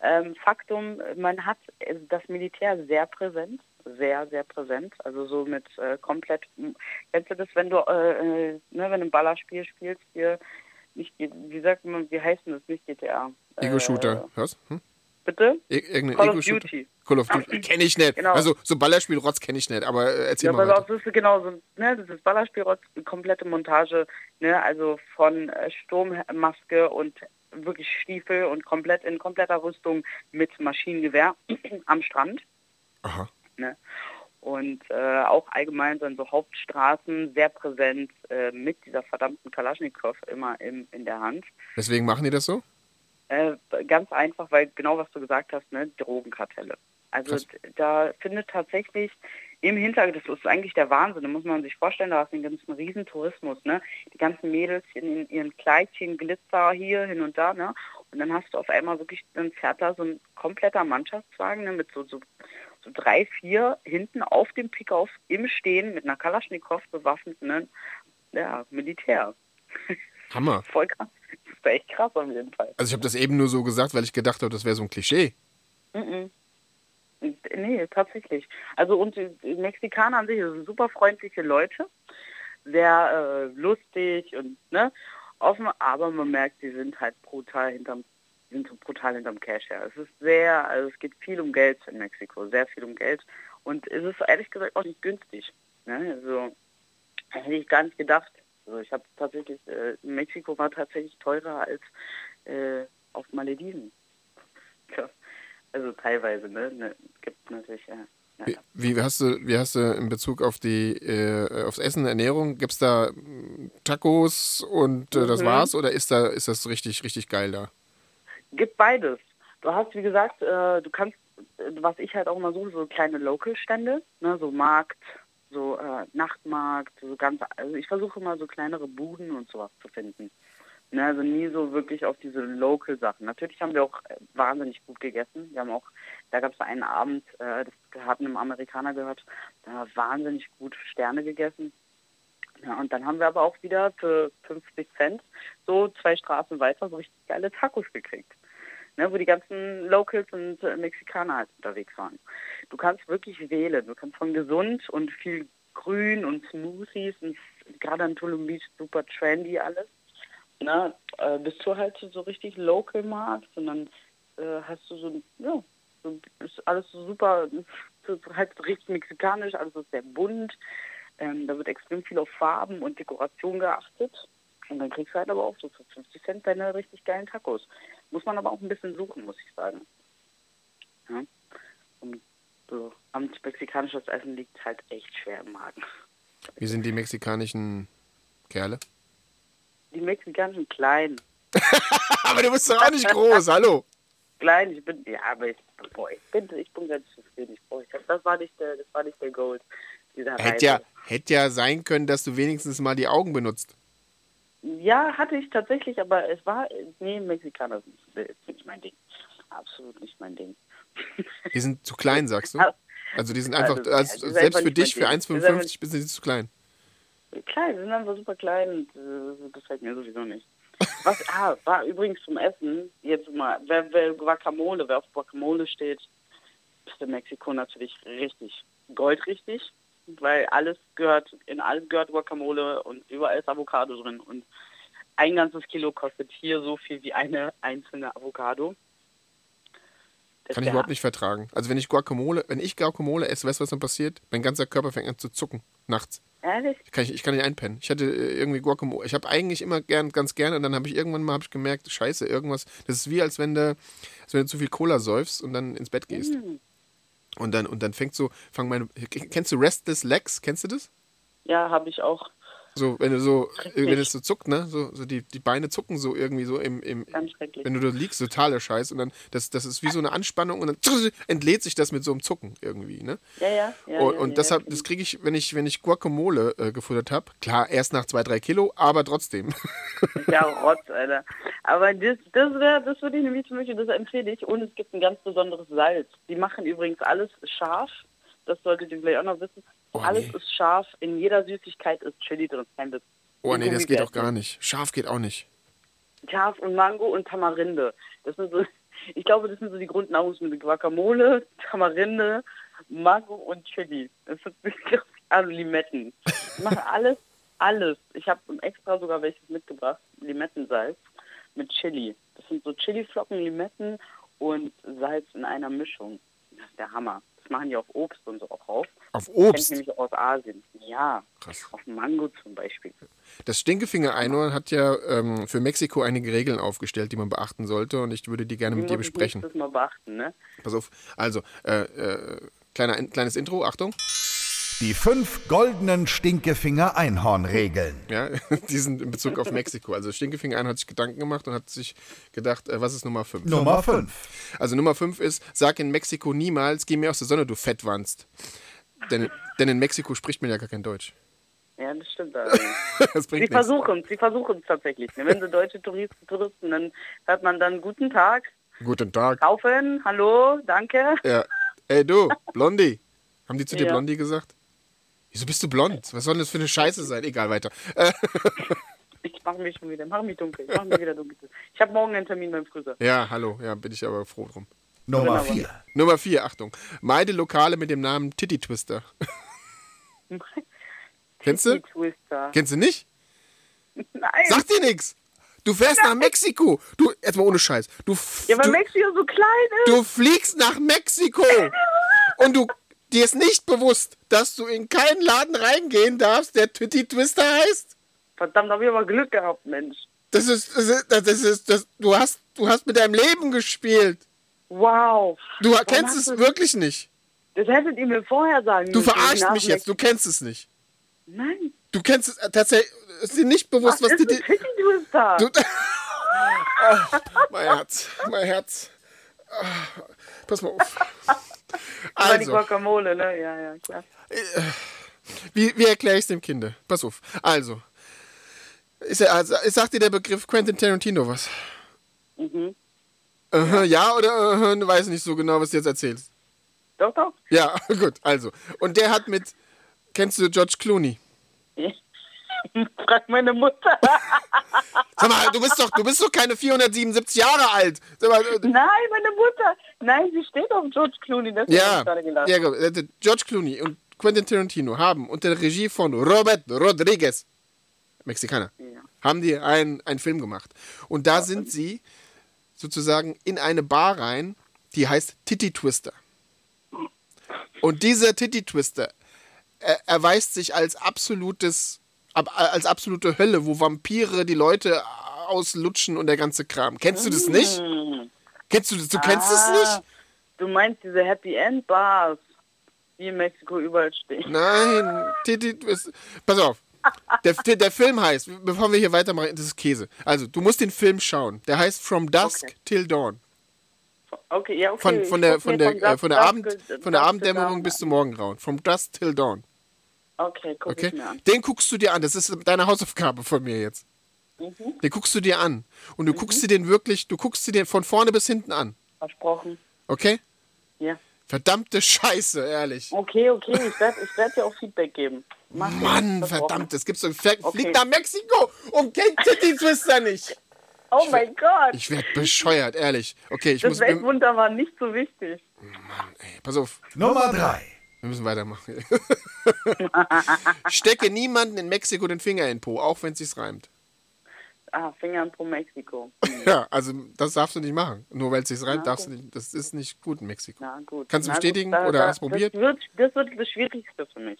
[SPEAKER 3] Ähm, Faktum, man hat äh, das Militär sehr präsent, sehr, sehr präsent. Also so mit äh, komplett, kennst du das, wenn du, äh, ne, wenn du ein Ballerspiel spielst, hier, nicht, wie sagt man, wie heißt denn das, nicht GTA?
[SPEAKER 2] Ego-Shooter. Was? Hm?
[SPEAKER 3] Bitte?
[SPEAKER 2] Ir-
[SPEAKER 3] Call of? Duty.
[SPEAKER 2] Call of Duty. Kenne ich nicht.
[SPEAKER 3] Genau.
[SPEAKER 2] Also so Ballerspiel Rotz kenne ich nicht, aber äh, erzähl
[SPEAKER 3] Ja,
[SPEAKER 2] mal weiter.
[SPEAKER 3] das ist genau so, ne, das ist Ballerspiel, komplette Montage, ne, also von äh, Sturmmaske und wirklich Stiefel und komplett in kompletter Rüstung mit Maschinengewehr am Strand.
[SPEAKER 2] Aha.
[SPEAKER 3] Ne? Und äh, auch allgemein sind so Hauptstraßen sehr präsent äh, mit dieser verdammten Kalaschnikow immer im, in der Hand.
[SPEAKER 2] Deswegen machen die das so?
[SPEAKER 3] Äh, ganz einfach, weil genau was du gesagt hast, ne, Drogenkartelle. Also
[SPEAKER 2] Krass.
[SPEAKER 3] da findet tatsächlich im Hintergrund, das ist eigentlich der Wahnsinn, da muss man sich vorstellen, da hast du den ganzen Riesentourismus, ne? Die ganzen Mädels in, ihren Kleidchen, Glitzer hier, hin und da, ne? Und dann hast du auf einmal wirklich, dann fährt da so ein kompletter Mannschaftswagen, ne? Mit so, so, so drei, vier hinten auf dem Pickauf im Stehen mit einer Kalaschnikow bewaffnet, ne? Ja, Militär.
[SPEAKER 2] Hammer.
[SPEAKER 3] Voll krass. Ist echt krass auf jeden Fall.
[SPEAKER 2] Also ich habe das eben nur so gesagt, weil ich gedacht habe, das wäre so ein Klischee.
[SPEAKER 3] Mhm. Nee, tatsächlich. Also und die Mexikaner an sich sind super freundliche Leute, sehr äh, lustig und ne, offen, aber man merkt, die sind halt brutal hinterm sind so brutal hinterm Cash her. Es ist sehr, also es geht viel um Geld in Mexiko, sehr viel um Geld und es ist ehrlich gesagt auch nicht günstig. Ne? Also hätte ich gar nicht gedacht. Also ich habe tatsächlich, äh, Mexiko war tatsächlich teurer als äh, auf Malediven. Ja. Also teilweise, ne? ne gibt natürlich, ja.
[SPEAKER 2] Wie, wie, hast du, wie hast du in Bezug auf die äh, aufs Essen, Ernährung, gibt es da mm, Tacos und äh, das
[SPEAKER 3] Mhm.
[SPEAKER 2] war's oder ist da ist das richtig, richtig geil da?
[SPEAKER 3] Gibt beides. Du hast, wie gesagt, äh, du kannst, was ich halt auch immer suche, so kleine Local-Stände, ne? so Markt, so äh, Nachtmarkt, so ganz, also ich versuche immer so kleinere Buden und sowas zu finden. Ne, also nie so wirklich auf diese Local-Sachen. Natürlich haben wir auch äh, wahnsinnig gut gegessen. Wir haben auch, da gab es einen Abend, äh, das hat einem Amerikaner gehört, da haben wir wahnsinnig gut Sterne gegessen. Ja, und dann haben wir aber auch wieder für 50 Cent so zwei Straßen weiter so richtig geile Tacos gekriegt. Ne, wo die ganzen Locals und äh, Mexikaner halt unterwegs waren. Du kannst wirklich wählen. Du kannst von gesund und viel Grün und Smoothies und gerade an Tulum Beach super trendy alles. na, äh, bist du halt so richtig local magst und dann äh, hast du so, ja, so, ist alles so super, halt richtig mexikanisch, alles ist sehr bunt. Ähm, da wird extrem viel auf Farben und Dekoration geachtet. Und dann kriegst du halt aber auch so für 50 Cent deine richtig geilen Tacos. Muss man aber auch ein bisschen suchen, muss ich sagen. Ja? Und so mexikanisches Essen liegt halt echt schwer im Magen.
[SPEAKER 2] Wie sind die mexikanischen Kerle?
[SPEAKER 3] Die mexikanischen kleinen.
[SPEAKER 2] Aber du bist doch auch nicht groß, hallo.
[SPEAKER 3] Klein, ich bin, ja, aber ich, boah, ich bin, ich bin ganz zufrieden. Ich, boah, ich, das war nicht der, das war nicht der Gold.
[SPEAKER 2] Hätte ja, hätte ja sein können, dass du wenigstens mal die Augen benutzt.
[SPEAKER 3] Ja, hatte ich tatsächlich, aber es war, nee, Mexikaner sind nicht mein Ding. Absolut nicht mein Ding.
[SPEAKER 2] Die sind zu klein, sagst du? Also die sind
[SPEAKER 3] Also,
[SPEAKER 2] einfach,
[SPEAKER 3] ja,
[SPEAKER 2] als,
[SPEAKER 3] die sind
[SPEAKER 2] selbst
[SPEAKER 3] einfach
[SPEAKER 2] für dich, für
[SPEAKER 3] mein Ding. Die sind
[SPEAKER 2] 1,55 bist du zu klein.
[SPEAKER 3] Klein, die sind einfach super klein das gefällt mir sowieso nicht. Was, ah, war übrigens zum Essen, jetzt mal, wer, wer Guacamole, wer auf Guacamole steht, ist in Mexiko natürlich richtig goldrichtig, weil alles gehört, in alles gehört Guacamole und überall ist Avocado drin und ein ganzes Kilo kostet hier so viel wie eine einzelne Avocado. Das
[SPEAKER 2] Kann ich überhaupt nicht vertragen. Also wenn ich Guacamole, wenn ich Guacamole esse, weißt du, was dann passiert? Mein ganzer Körper fängt an zu zucken nachts.
[SPEAKER 3] Ehrlich?
[SPEAKER 2] Kann ich, ich kann nicht einpennen. Ich hatte äh, irgendwie Guacamole. Ich habe eigentlich immer gern, ganz gerne und dann habe ich irgendwann mal hab ich gemerkt, scheiße, irgendwas. Das ist wie als wenn du, als wenn du zu viel Cola säufst und dann ins Bett gehst.
[SPEAKER 3] Hm.
[SPEAKER 2] Und dann und dann fängt so, fang meine. Kennst du Restless Legs? Kennst du das?
[SPEAKER 3] Ja, habe ich auch.
[SPEAKER 2] So, wenn du so,
[SPEAKER 3] Schrecklich.
[SPEAKER 2] wenn es so zuckt, ne? So, so die, die Beine zucken so irgendwie so im, im wenn du da liegst, totaler Scheiß. Und dann, das, das ist wie so eine Anspannung und dann entlädt sich das mit so einem Zucken irgendwie, ne?
[SPEAKER 3] Ja, ja. ja
[SPEAKER 2] und
[SPEAKER 3] ja,
[SPEAKER 2] und
[SPEAKER 3] ja,
[SPEAKER 2] deshalb,
[SPEAKER 3] kenn
[SPEAKER 2] das kriege ich, wenn ich, wenn ich Guacamole äh, gefuttert habe. Klar, erst nach zwei, drei Kilo, aber trotzdem.
[SPEAKER 3] Ja, Rotz, Alter. Aber das, das, wär, das würde ich nämlich zum Beispiel, das empfehle ich. Und es gibt ein ganz besonderes Salz. Die machen übrigens alles scharf. Das solltet ihr vielleicht auch noch wissen.
[SPEAKER 2] Oh,
[SPEAKER 3] alles
[SPEAKER 2] nee.
[SPEAKER 3] ist scharf. In jeder Süßigkeit ist Chili drin. Kein Witz.
[SPEAKER 2] Oh nee, das geht auch gar nicht. Scharf geht auch nicht.
[SPEAKER 3] Scharf und Mango und Tamarinde. Das sind so, ich glaube, das sind so die Grundnahrungsmittel. Guacamole, Tamarinde, Mango und Chili. Das sind also Limetten. Die machen alles, alles. Ich habe extra sogar welches mitgebracht. Limettensalz mit Chili. Das sind so Chiliflocken, Limetten und Salz in einer Mischung. Das ist der Hammer. Das machen die auf Obst und so auch drauf.
[SPEAKER 2] Auf
[SPEAKER 3] ich
[SPEAKER 2] Obst.
[SPEAKER 3] nämlich aus Asien. Ja.
[SPEAKER 2] Krass.
[SPEAKER 3] Auf Mango zum Beispiel.
[SPEAKER 2] Das Stinkefinger-Einhorn hat ja ähm, für Mexiko einige Regeln aufgestellt, die man beachten sollte. Und ich würde die gerne mit dir besprechen.
[SPEAKER 3] nächstes Mal beachten, ne?
[SPEAKER 2] Pass auf. Also, äh, äh, kleiner, kleines Intro, Achtung.
[SPEAKER 1] Die fünf goldenen Stinkefinger-Einhorn-Regeln.
[SPEAKER 2] Ja, die sind in Bezug auf Mexiko. Also Stinkefinger hat sich Gedanken gemacht und hat sich gedacht, äh, was ist Nummer 5?
[SPEAKER 1] Nummer 5.
[SPEAKER 2] Also Nummer 5 ist, sag in Mexiko niemals, geh mir aus der Sonne, du Fettwanst. Denn, denn in Mexiko spricht man ja gar kein Deutsch.
[SPEAKER 3] Ja, das stimmt.
[SPEAKER 2] Das
[SPEAKER 3] Sie versuchen sie versuchen es tatsächlich. Wenn sie deutsche Touristen, Touristen, dann hört man dann Guten Tag,
[SPEAKER 2] Guten Tag.
[SPEAKER 3] kaufen, hallo, danke.
[SPEAKER 2] Ja. Ey du, Blondie. Haben die zu dir
[SPEAKER 3] Ja.
[SPEAKER 2] Blondie gesagt? Wieso bist du blond? Was soll denn das für eine Scheiße sein? Egal, weiter.
[SPEAKER 3] Ich mache mich schon wieder, mach mich dunkel, ich mach mich wieder dunkel. Ich habe morgen einen Termin beim Friseur.
[SPEAKER 2] ja, hallo. Ja, bin ich aber froh drum.
[SPEAKER 1] Nummer
[SPEAKER 3] Wunderbar.
[SPEAKER 1] 4.
[SPEAKER 2] Nummer 4, Achtung. Meide Lokale mit dem Namen Titty Twister. Kennst du?
[SPEAKER 3] Twister.
[SPEAKER 2] Kennst du nicht?
[SPEAKER 3] Nein.
[SPEAKER 2] Sag dir nix. Du fährst nach Mexiko. Du, jetzt mal ohne Scheiß. Du,
[SPEAKER 3] ja, weil
[SPEAKER 2] du,
[SPEAKER 3] Mexiko so klein ist.
[SPEAKER 2] du fliegst nach Mexiko. Und du, dir ist nicht bewusst, dass du in keinen Laden reingehen darfst, der Titty Twister heißt.
[SPEAKER 3] Verdammt, habe ich aber Glück gehabt, Mensch.
[SPEAKER 2] Das ist, das ist, das ist, das, du hast, du hast mit deinem Leben gespielt.
[SPEAKER 3] Wow.
[SPEAKER 2] Du
[SPEAKER 3] Warum
[SPEAKER 2] kennst es
[SPEAKER 3] du-
[SPEAKER 2] wirklich nicht.
[SPEAKER 3] Das hättet ihr mir vorher sagen
[SPEAKER 2] Du
[SPEAKER 3] müssen.
[SPEAKER 2] verarschst mich jetzt. Du kennst es nicht.
[SPEAKER 3] Nein.
[SPEAKER 2] Du kennst es äh, tatsächlich. Ist dir nicht bewusst, was,
[SPEAKER 3] Was ist
[SPEAKER 2] die.
[SPEAKER 3] Titty Twister?
[SPEAKER 2] Du, Ah, mein Herz, mein Herz. Ah, Pass mal auf.
[SPEAKER 3] Das war die
[SPEAKER 2] Also,
[SPEAKER 3] Guacamole, ne? Ja, ja, klar.
[SPEAKER 2] wie, wie erkläre ich es dem Kinder? Pass auf. Also, ist er, also, sagt dir der Begriff Quentin Tarantino was?
[SPEAKER 3] Mhm.
[SPEAKER 2] Aha, ja oder aha, du weißt nicht so genau, was du jetzt erzählst?
[SPEAKER 3] Doch, doch.
[SPEAKER 2] Ja, gut, also. Und der hat mit. Kennst du George Clooney?
[SPEAKER 3] Frag meine Mutter.
[SPEAKER 2] Sag mal, du bist doch, du bist doch keine 477 Jahre alt. Mal, äh,
[SPEAKER 3] Nein, meine Mutter. Nein, sie steht auf George Clooney. Das
[SPEAKER 2] Ja,
[SPEAKER 3] gerade gelacht.
[SPEAKER 2] ja. Äh, George Clooney und Quentin Tarantino haben unter der Regie von Robert Rodriguez Mexikaner,
[SPEAKER 3] Ja.
[SPEAKER 2] haben die einen, einen Film gemacht. Und da sind sie sozusagen in eine Bar rein, die heißt Titty Twister. Und dieser Titty Twister er, erweist sich als absolutes, ab, als absolute Hölle, wo Vampire die Leute auslutschen und der ganze Kram. Kennst du das nicht? Kennst du das? Du kennst es nicht?
[SPEAKER 3] Ah, Du meinst diese Happy End Bars, die in Mexiko überall stehen.
[SPEAKER 2] Nein, pass auf. Der, der Film heißt, bevor wir hier weitermachen, das ist Käse. Also, du musst den Film schauen. Der heißt From Dusk
[SPEAKER 3] Okay.
[SPEAKER 2] Till Dawn.
[SPEAKER 3] Okay, ja, okay.
[SPEAKER 2] Von, von der, von der,
[SPEAKER 3] von
[SPEAKER 2] äh, von der,
[SPEAKER 3] Dusk-
[SPEAKER 2] Abend, von der Abenddämmerung bis zum Morgengrauen. From Dusk Till Dawn.
[SPEAKER 3] Okay, guck
[SPEAKER 2] Okay?
[SPEAKER 3] ich mir an.
[SPEAKER 2] Den guckst du dir an. Das ist deine Hausaufgabe von mir jetzt.
[SPEAKER 3] Mhm.
[SPEAKER 2] Den guckst du dir an. Und du guckst dir den wirklich, du guckst dir den von vorne bis hinten an.
[SPEAKER 3] Versprochen.
[SPEAKER 2] Okay?
[SPEAKER 3] Ja.
[SPEAKER 2] Verdammte Scheiße, ehrlich.
[SPEAKER 3] Okay, okay, ich werde ich werd dir auch Feedback geben. Mach ich.
[SPEAKER 2] Mann, verdammt, es gibt so fliegt
[SPEAKER 3] Okay.
[SPEAKER 2] nach Mexiko und kennt Titty Twister nicht.
[SPEAKER 3] Oh mein Gott.
[SPEAKER 2] Ich werd bescheuert, ehrlich. Okay, ich
[SPEAKER 3] das
[SPEAKER 2] muss.
[SPEAKER 3] Weltwunder war nicht so wichtig.
[SPEAKER 2] Ey, pass auf,
[SPEAKER 1] Nummer 3.
[SPEAKER 2] wir müssen weitermachen. Stecke niemanden in Mexiko den Finger in Po, auch wenn es sich reimt.
[SPEAKER 3] Ah, Fingern pro Mexiko.
[SPEAKER 2] Ja, also das darfst du nicht machen. Nur weil es sich reimt,
[SPEAKER 3] Na,
[SPEAKER 2] darfst du nicht. Das ist nicht gut in Mexiko.
[SPEAKER 3] Na gut.
[SPEAKER 2] Kannst du
[SPEAKER 3] Na gut,
[SPEAKER 2] bestätigen
[SPEAKER 3] da-
[SPEAKER 2] oder
[SPEAKER 3] da-
[SPEAKER 2] hast du probiert?
[SPEAKER 3] Das wird, das wird das Schwierigste für mich.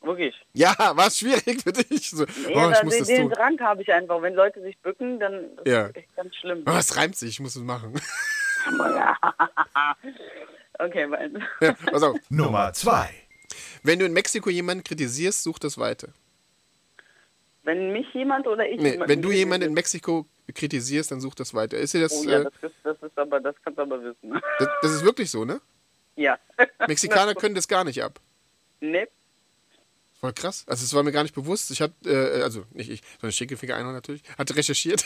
[SPEAKER 3] Wirklich.
[SPEAKER 2] Ja, war es schwierig für dich. So,
[SPEAKER 3] Nee,
[SPEAKER 2] oh, ich muss
[SPEAKER 3] den,
[SPEAKER 2] das
[SPEAKER 3] den
[SPEAKER 2] tun.
[SPEAKER 3] Drang habe ich einfach. Wenn Leute sich bücken, dann das
[SPEAKER 2] Ja.
[SPEAKER 3] ist echt ganz schlimm.
[SPEAKER 2] Oh, es reimt sich, ich muss es machen.
[SPEAKER 3] Okay, weil,
[SPEAKER 2] ja, pass auf.
[SPEAKER 1] Nummer 2.
[SPEAKER 2] Wenn du in Mexiko jemanden kritisierst, such das Weite.
[SPEAKER 3] wenn mich jemand oder ich
[SPEAKER 2] Nee, wenn du jemanden in Mexiko kritisierst, dann such das Weite. Ist dir das,
[SPEAKER 3] Oh ja,
[SPEAKER 2] äh,
[SPEAKER 3] das ist, das ist aber, das kannst du aber wissen.
[SPEAKER 2] das, das ist wirklich so, ne?
[SPEAKER 3] ja.
[SPEAKER 2] Mexikaner können das gar nicht ab.
[SPEAKER 3] Nee.
[SPEAKER 2] Voll krass. Also es war mir gar nicht bewusst. Ich hatte, äh, also nicht ich, sondern Stinkefinger Einhorn natürlich, hatte recherchiert.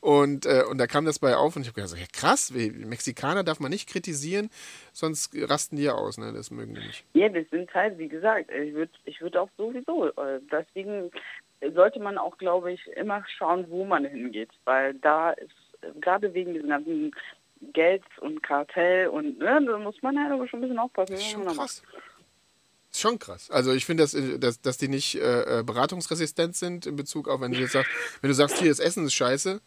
[SPEAKER 2] Und, äh, und da kam das bei auf und ich habe gedacht, ja, krass, Mexikaner darf man nicht kritisieren, sonst rasten die ja aus, ne? Das mögen die nicht.
[SPEAKER 3] Ja, das sind halt, wie gesagt, ich würde ich würd auch sowieso. äh, Deswegen sollte man auch, glaube ich, immer schauen, wo man hingeht. Weil da ist, gerade wegen diesem ganzen Geld und Kartell und ne, da muss man halt aber schon ein bisschen aufpassen.
[SPEAKER 2] Das ist schon krass. Ist schon krass. Also ich finde, dass, äh, dass, dass die nicht äh, äh, beratungsresistent sind in Bezug auf, wenn du jetzt sagst, wenn du sagst, hier, das Essen ist scheiße,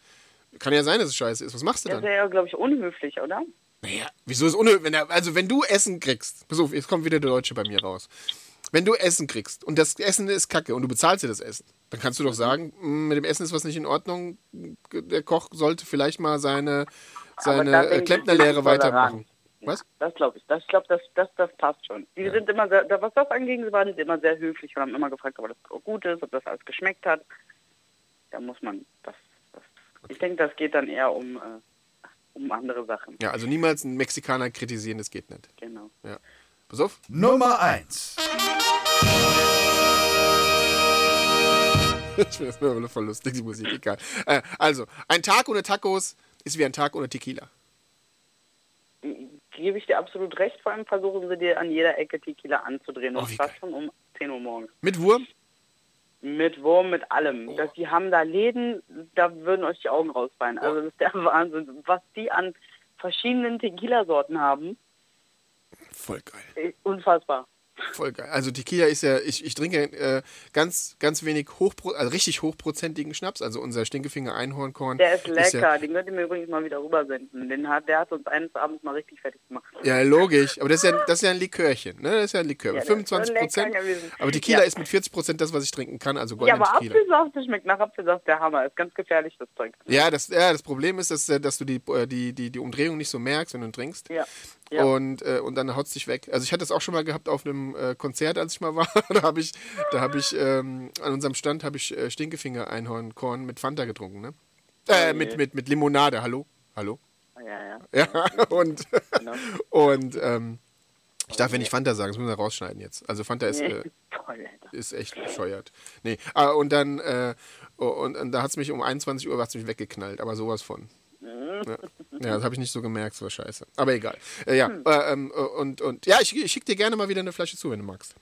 [SPEAKER 2] kann ja sein, dass es scheiße ist. Was machst du
[SPEAKER 3] macht. Das
[SPEAKER 2] dann?
[SPEAKER 3] wäre ja, glaube ich, unhöflich, oder?
[SPEAKER 2] Naja, wieso ist unnötig? Wenn er, also wenn du Essen kriegst, pass auf, jetzt kommt wieder der Deutsche bei mir raus. Wenn du Essen kriegst und das Essen ist kacke und du bezahlst dir das Essen, dann kannst du doch sagen, "Mm, mit dem Essen ist was nicht in Ordnung. Der Koch sollte vielleicht mal seine, seine äh, Klempnerlehre weitermachen. Was?
[SPEAKER 3] Das glaube ich. Das, ich glaube, das, das, das passt schon. Die sind immer sehr, da- was das angeht, sie waren immer sehr höflich und haben immer gefragt, ob das gut ist, ob das alles geschmeckt hat. Da muss man, das, das ich denke, das geht dann eher um, äh, um andere Sachen.
[SPEAKER 2] Ja, also niemals einen Mexikaner kritisieren, das geht nicht.
[SPEAKER 3] Genau.
[SPEAKER 2] Ja. Pass auf.
[SPEAKER 1] Nummer 1.
[SPEAKER 2] Ich finde das immer voll lustig, die Musik, egal. Äh, also, ein Tag ohne Tacos ist wie ein Tag ohne Tequila.
[SPEAKER 3] Gebe ich dir absolut recht, vor allem versuchen sie dir an jeder Ecke Tequila anzudrehen.
[SPEAKER 2] Oh,
[SPEAKER 3] Und
[SPEAKER 2] wie
[SPEAKER 3] das schon um 10 Uhr morgens.
[SPEAKER 2] Mit Wurm?
[SPEAKER 3] Mit Wurm, mit allem.
[SPEAKER 2] Oh.
[SPEAKER 3] Das, die haben da Läden, da würden euch die Augen rausfallen. Also das ist der Wahnsinn. Was die an verschiedenen Tequila-Sorten haben,
[SPEAKER 2] Voll geil.
[SPEAKER 3] ist unfassbar.
[SPEAKER 2] Voll geil. Also Tequila ist ja, ich, ich trinke äh, ganz, ganz wenig hochpro also richtig hochprozentigen Schnaps. Also unser Stinkefinger Einhornkorn.
[SPEAKER 3] Der ist lecker,
[SPEAKER 2] ja,
[SPEAKER 3] den könnt ihr mir übrigens mal wieder rübersenden. Den hat, der hat uns eines Abends mal richtig fertig gemacht.
[SPEAKER 2] ja, logisch. Aber das ist ja, das ist ja ein Likörchen. Ne? Das ist ja ein Likör.
[SPEAKER 3] Ja,
[SPEAKER 2] mit
[SPEAKER 3] der ist
[SPEAKER 2] 25
[SPEAKER 3] schon
[SPEAKER 2] Prozent. Aber Tequila
[SPEAKER 3] Ja.
[SPEAKER 2] ist mit 40 Prozent das, was ich trinken kann. Also
[SPEAKER 3] Ja,
[SPEAKER 2] goldenen
[SPEAKER 3] aber
[SPEAKER 2] Tequila.
[SPEAKER 3] Apfelsaft, das schmeckt nach Apfelsaft der Hammer. Ist ganz gefährlich, das Zeug.
[SPEAKER 2] Ja, das, ja, das Problem ist, dass, äh, dass du die, äh, die, die, die Umdrehung nicht so merkst, wenn du trinkst.
[SPEAKER 3] Ja. Ja.
[SPEAKER 2] Und, äh, und dann haut es dich weg. Also ich hatte es auch schon mal gehabt auf einem äh, Konzert, als ich mal war. da habe ich, da habe ich ähm, an unserem Stand habe ich äh, Stinkefinger Einhornkorn mit Fanta getrunken, ne? Äh, mit, mit, mit Limonade, hallo? Hallo?
[SPEAKER 3] ja, ja.
[SPEAKER 2] Ja, und,
[SPEAKER 3] Genau.
[SPEAKER 2] und ähm, ich darf ja nicht Fanta sagen, das müssen wir rausschneiden jetzt. Also Fanta ist, äh, ist echt bescheuert. Nee, ah, und dann, äh, und, und da hat es mich um 21 Uhr hat's mich weggeknallt, aber sowas von. Ja, ja das habe ich nicht so gemerkt, so scheiße. Aber egal. Äh, ja, äh, ähm, äh, und, und ja, ich, ich schicke dir gerne mal wieder eine Flasche zu, wenn du magst.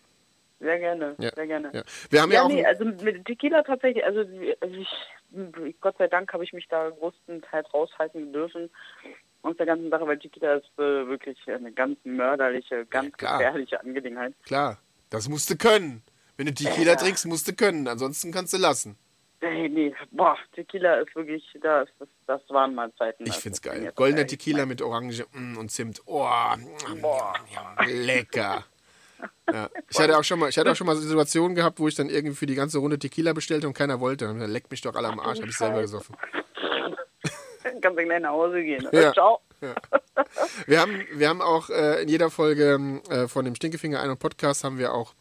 [SPEAKER 3] Sehr gerne,
[SPEAKER 2] Ja,
[SPEAKER 3] sehr gerne.
[SPEAKER 2] Ja. Wir haben ja,
[SPEAKER 3] Ja,
[SPEAKER 2] auch.
[SPEAKER 3] nee, also mit Tequila tatsächlich, also also ich, Gott sei Dank habe ich mich da größtenteils raushalten dürfen aus der ganzen Sache, weil Tequila ist äh, wirklich eine ganz mörderliche, ganz
[SPEAKER 2] klar.
[SPEAKER 3] gefährliche Angelegenheit.
[SPEAKER 2] Klar, das musst du können. Wenn du Tequila trinkst, musst du können, ansonsten kannst du lassen.
[SPEAKER 3] Nee, nee, boah, Tequila ist wirklich, das, das, das waren mal Zeiten.
[SPEAKER 2] Ich find's geil. Goldener. Tequila mit Orange mm, und Zimt. Oh, lecker. Ja. Ich hatte auch schon mal, ich hatte auch schon mal Situationen gehabt, wo ich dann irgendwie für die ganze Runde Tequila bestellte und keiner wollte. Dann leckt mich doch alle am Arsch, habe ich selber gesoffen.
[SPEAKER 3] Kannst du gleich nach Hause gehen.
[SPEAKER 2] Ja.
[SPEAKER 3] Ciao.
[SPEAKER 2] Wir haben, wir haben auch äh, in jeder Folge äh, von dem Stinkefinger ein und Podcast haben wir auch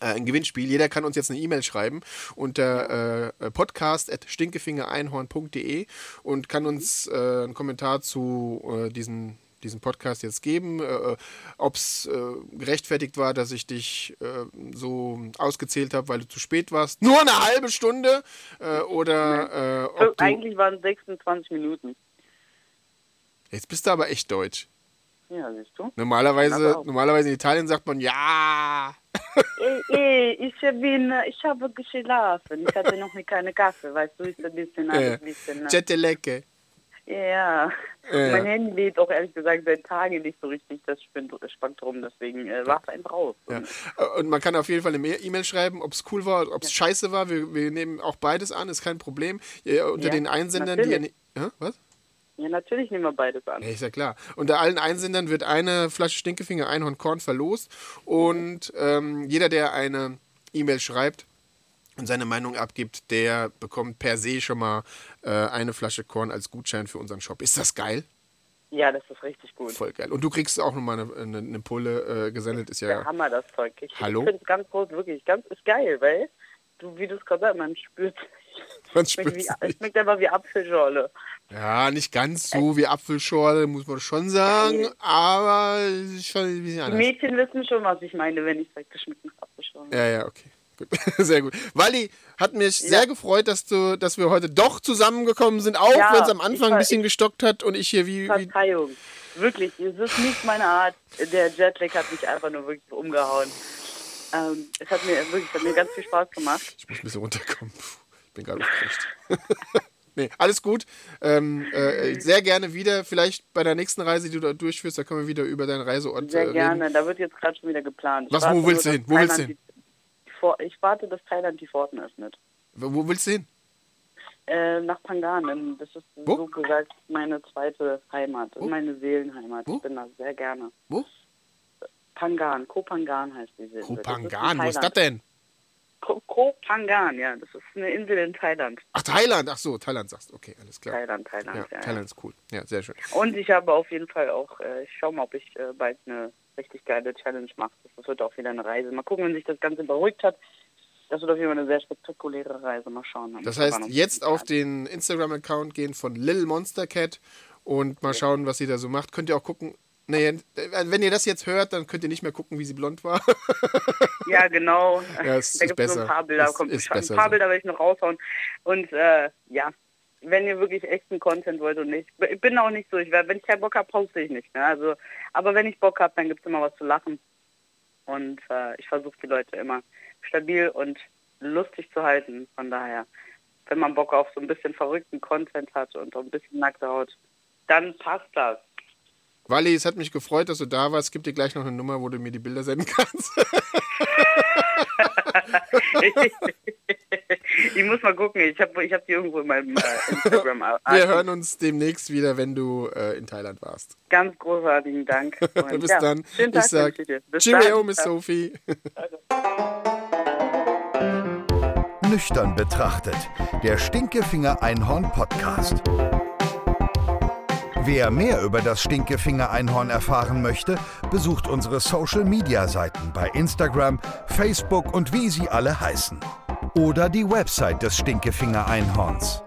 [SPEAKER 2] ein Gewinnspiel. Jeder kann uns jetzt eine E-Mail schreiben unter äh, podcast.stinkefingereinhorn.de und kann uns äh, einen Kommentar zu äh, diesen diesen Podcast jetzt geben, äh, ob es äh, gerechtfertigt war, dass ich dich äh, so ausgezählt habe, weil du zu spät warst. Nur eine halbe Stunde äh, oder äh, du,
[SPEAKER 3] Eigentlich waren es 26 Minuten.
[SPEAKER 2] Jetzt bist du aber echt deutsch.
[SPEAKER 3] Ja, siehst du.
[SPEAKER 2] Normalerweise, normalerweise in Italien sagt man ja.
[SPEAKER 3] Ey, ey, ich bin, ich habe geschlafen. Ich hatte noch keine Kaffee, weißt du, ist ein bisschen, alles ein bisschen.
[SPEAKER 2] Lecke.
[SPEAKER 3] Ja.
[SPEAKER 2] Ja.
[SPEAKER 3] Mein Handy lädt auch ehrlich gesagt seit Tagen nicht so richtig das Spektrum, deswegen äh, war es einfach raus.
[SPEAKER 2] Ja. Und man kann auf jeden Fall eine E- E-Mail schreiben, ob es cool war, ob es scheiße war. Wir, wir nehmen auch beides an, ist kein Problem. Ja, unter
[SPEAKER 3] Ja,
[SPEAKER 2] den Einsendern, die.
[SPEAKER 3] natürlich.
[SPEAKER 2] Ja, was?
[SPEAKER 3] Ja, natürlich nehmen wir beides an.
[SPEAKER 2] Ja, ist ja klar. Unter allen Einsendern wird eine Flasche Stinkefinger Einhorn Korn verlost. Und ähm, jeder, der eine E-Mail schreibt und seine Meinung abgibt, der bekommt per se schon mal äh, eine Flasche Korn als Gutschein für unseren Shop. Ist das geil?
[SPEAKER 3] Ja, das ist richtig gut.
[SPEAKER 2] Voll geil. Und du kriegst auch nochmal eine, eine, eine Pulle äh, gesendet, ist
[SPEAKER 3] Der
[SPEAKER 2] ja.
[SPEAKER 3] Hammer, das Zeug. Ich,
[SPEAKER 2] Hallo?
[SPEAKER 3] ich finde es ganz groß, wirklich. Ganz, ist geil, weil, du, wie du es gerade sagst, man spürt.
[SPEAKER 2] Man
[SPEAKER 3] Es schmeckt,
[SPEAKER 2] spürt's
[SPEAKER 3] wie, es schmeckt einfach wie Apfelschorle.
[SPEAKER 2] Ja, nicht ganz so wie Apfelschorle, muss man schon sagen, aber es ist schon ein bisschen
[SPEAKER 3] Die
[SPEAKER 2] anders.
[SPEAKER 3] Mädchen wissen schon, was ich meine, wenn ich sage, nach Apfelschorle.
[SPEAKER 2] Ja, ja, okay. Gut. Sehr gut. Wally, hat mich sehr gefreut, dass du, dass wir heute doch zusammengekommen sind, auch
[SPEAKER 3] Ja,
[SPEAKER 2] wenn es am Anfang ein bisschen gestockt hat und ich hier wie, wie
[SPEAKER 3] Verzeihung. Wirklich, es ist nicht meine Art. Der Jetlag hat mich einfach nur wirklich umgehauen. Ähm, es hat mir wirklich hat mir ganz viel Spaß gemacht.
[SPEAKER 2] Ich muss ein bisschen runterkommen. Puh, Ich bin gerade aufgeregt. nee, alles gut. Ähm, äh, sehr gerne wieder. Vielleicht bei der nächsten Reise, die du da durchführst, da können wir wieder über deinen Reiseort
[SPEAKER 3] Sehr
[SPEAKER 2] äh,
[SPEAKER 3] gerne. Da wird jetzt gerade schon wieder geplant.
[SPEAKER 2] Was, wo willst du hin? Wo willst du hin?
[SPEAKER 3] Ich warte, dass Thailand die Pforten öffnet.
[SPEAKER 2] Wo, wo willst du hin?
[SPEAKER 3] Äh, nach Pangan. Das ist
[SPEAKER 2] Wo?
[SPEAKER 3] so gesagt meine zweite Heimat,
[SPEAKER 2] Wo?
[SPEAKER 3] meine Seelenheimat.
[SPEAKER 2] Wo?
[SPEAKER 3] Ich bin da sehr gerne.
[SPEAKER 2] Wo?
[SPEAKER 3] Pangan, Kopangan heißt die Insel.
[SPEAKER 2] Kopangan, wo
[SPEAKER 3] in
[SPEAKER 2] ist das denn?
[SPEAKER 3] Ko- Kopangan, ja, das ist eine Insel in Thailand.
[SPEAKER 2] Ach, Thailand. Ach so, Thailand sagst du. Okay, alles klar.
[SPEAKER 3] Thailand, Thailand,
[SPEAKER 2] Ja,
[SPEAKER 3] ja.
[SPEAKER 2] Thailand ist cool. Ja, sehr schön.
[SPEAKER 3] Und ich habe auf jeden Fall auch, äh, ich schaue mal, ob ich äh, bald eine richtig geile Challenge mache. Das wird auch wieder eine Reise. Mal gucken, wenn sich das Ganze beruhigt hat. Das wird auf jeden Fall eine sehr spektakuläre Reise. Mal schauen.
[SPEAKER 2] Das heißt, jetzt auf den Instagram-Account gehen von Lil Monster Cat und mal schauen, was sie da so macht. Könnt ihr auch gucken. Nee, äh, wenn ihr das jetzt hört, dann könnt ihr nicht mehr gucken, wie sie blond war.
[SPEAKER 3] Ja, genau.
[SPEAKER 2] Ja, es
[SPEAKER 3] da gibt es so ein paar Bilder.
[SPEAKER 2] Es
[SPEAKER 3] Kommt,
[SPEAKER 2] ist
[SPEAKER 3] ein paar
[SPEAKER 2] so.
[SPEAKER 3] Bilder werde ich noch raushauen. Und äh, ja, wenn ihr wirklich echten Content wollt und nicht, ich bin auch nicht so, ich, werd- wenn ich keinen Bock habe, poste ich nicht. Ne? Also, aber wenn ich Bock habe, dann gibt es immer was zu lachen. Und äh, ich versuche die Leute immer stabil und lustig zu halten. Von daher, wenn man Bock auf so ein bisschen verrückten Content hat und so ein bisschen nackte Haut, dann passt das.
[SPEAKER 2] Wally, es hat mich gefreut, dass du da warst. Gib dir gleich noch eine Nummer, wo du mir die Bilder senden kannst.
[SPEAKER 3] ich muss mal gucken, ich habe ich hab die irgendwo in meinem äh, Instagram.
[SPEAKER 2] Wir hören uns demnächst wieder, wenn du äh, in Thailand warst.
[SPEAKER 3] Ganz großartigen Dank. Und
[SPEAKER 2] Bis
[SPEAKER 3] ja,
[SPEAKER 2] dann.
[SPEAKER 3] Schönen
[SPEAKER 2] Ich
[SPEAKER 3] Tag
[SPEAKER 2] sag
[SPEAKER 3] ich dir. Bis
[SPEAKER 2] Cheerio,
[SPEAKER 3] dann.
[SPEAKER 2] Miss Sophie.
[SPEAKER 1] Nüchtern betrachtet. Der Stinkefinger Einhorn Podcast. Wer mehr über das Stinkefinger Einhorn erfahren möchte, besucht unsere Social Media Seiten bei Instagram, Facebook und wie sie alle heißen. Oder die Website des Stinkefinger Einhorns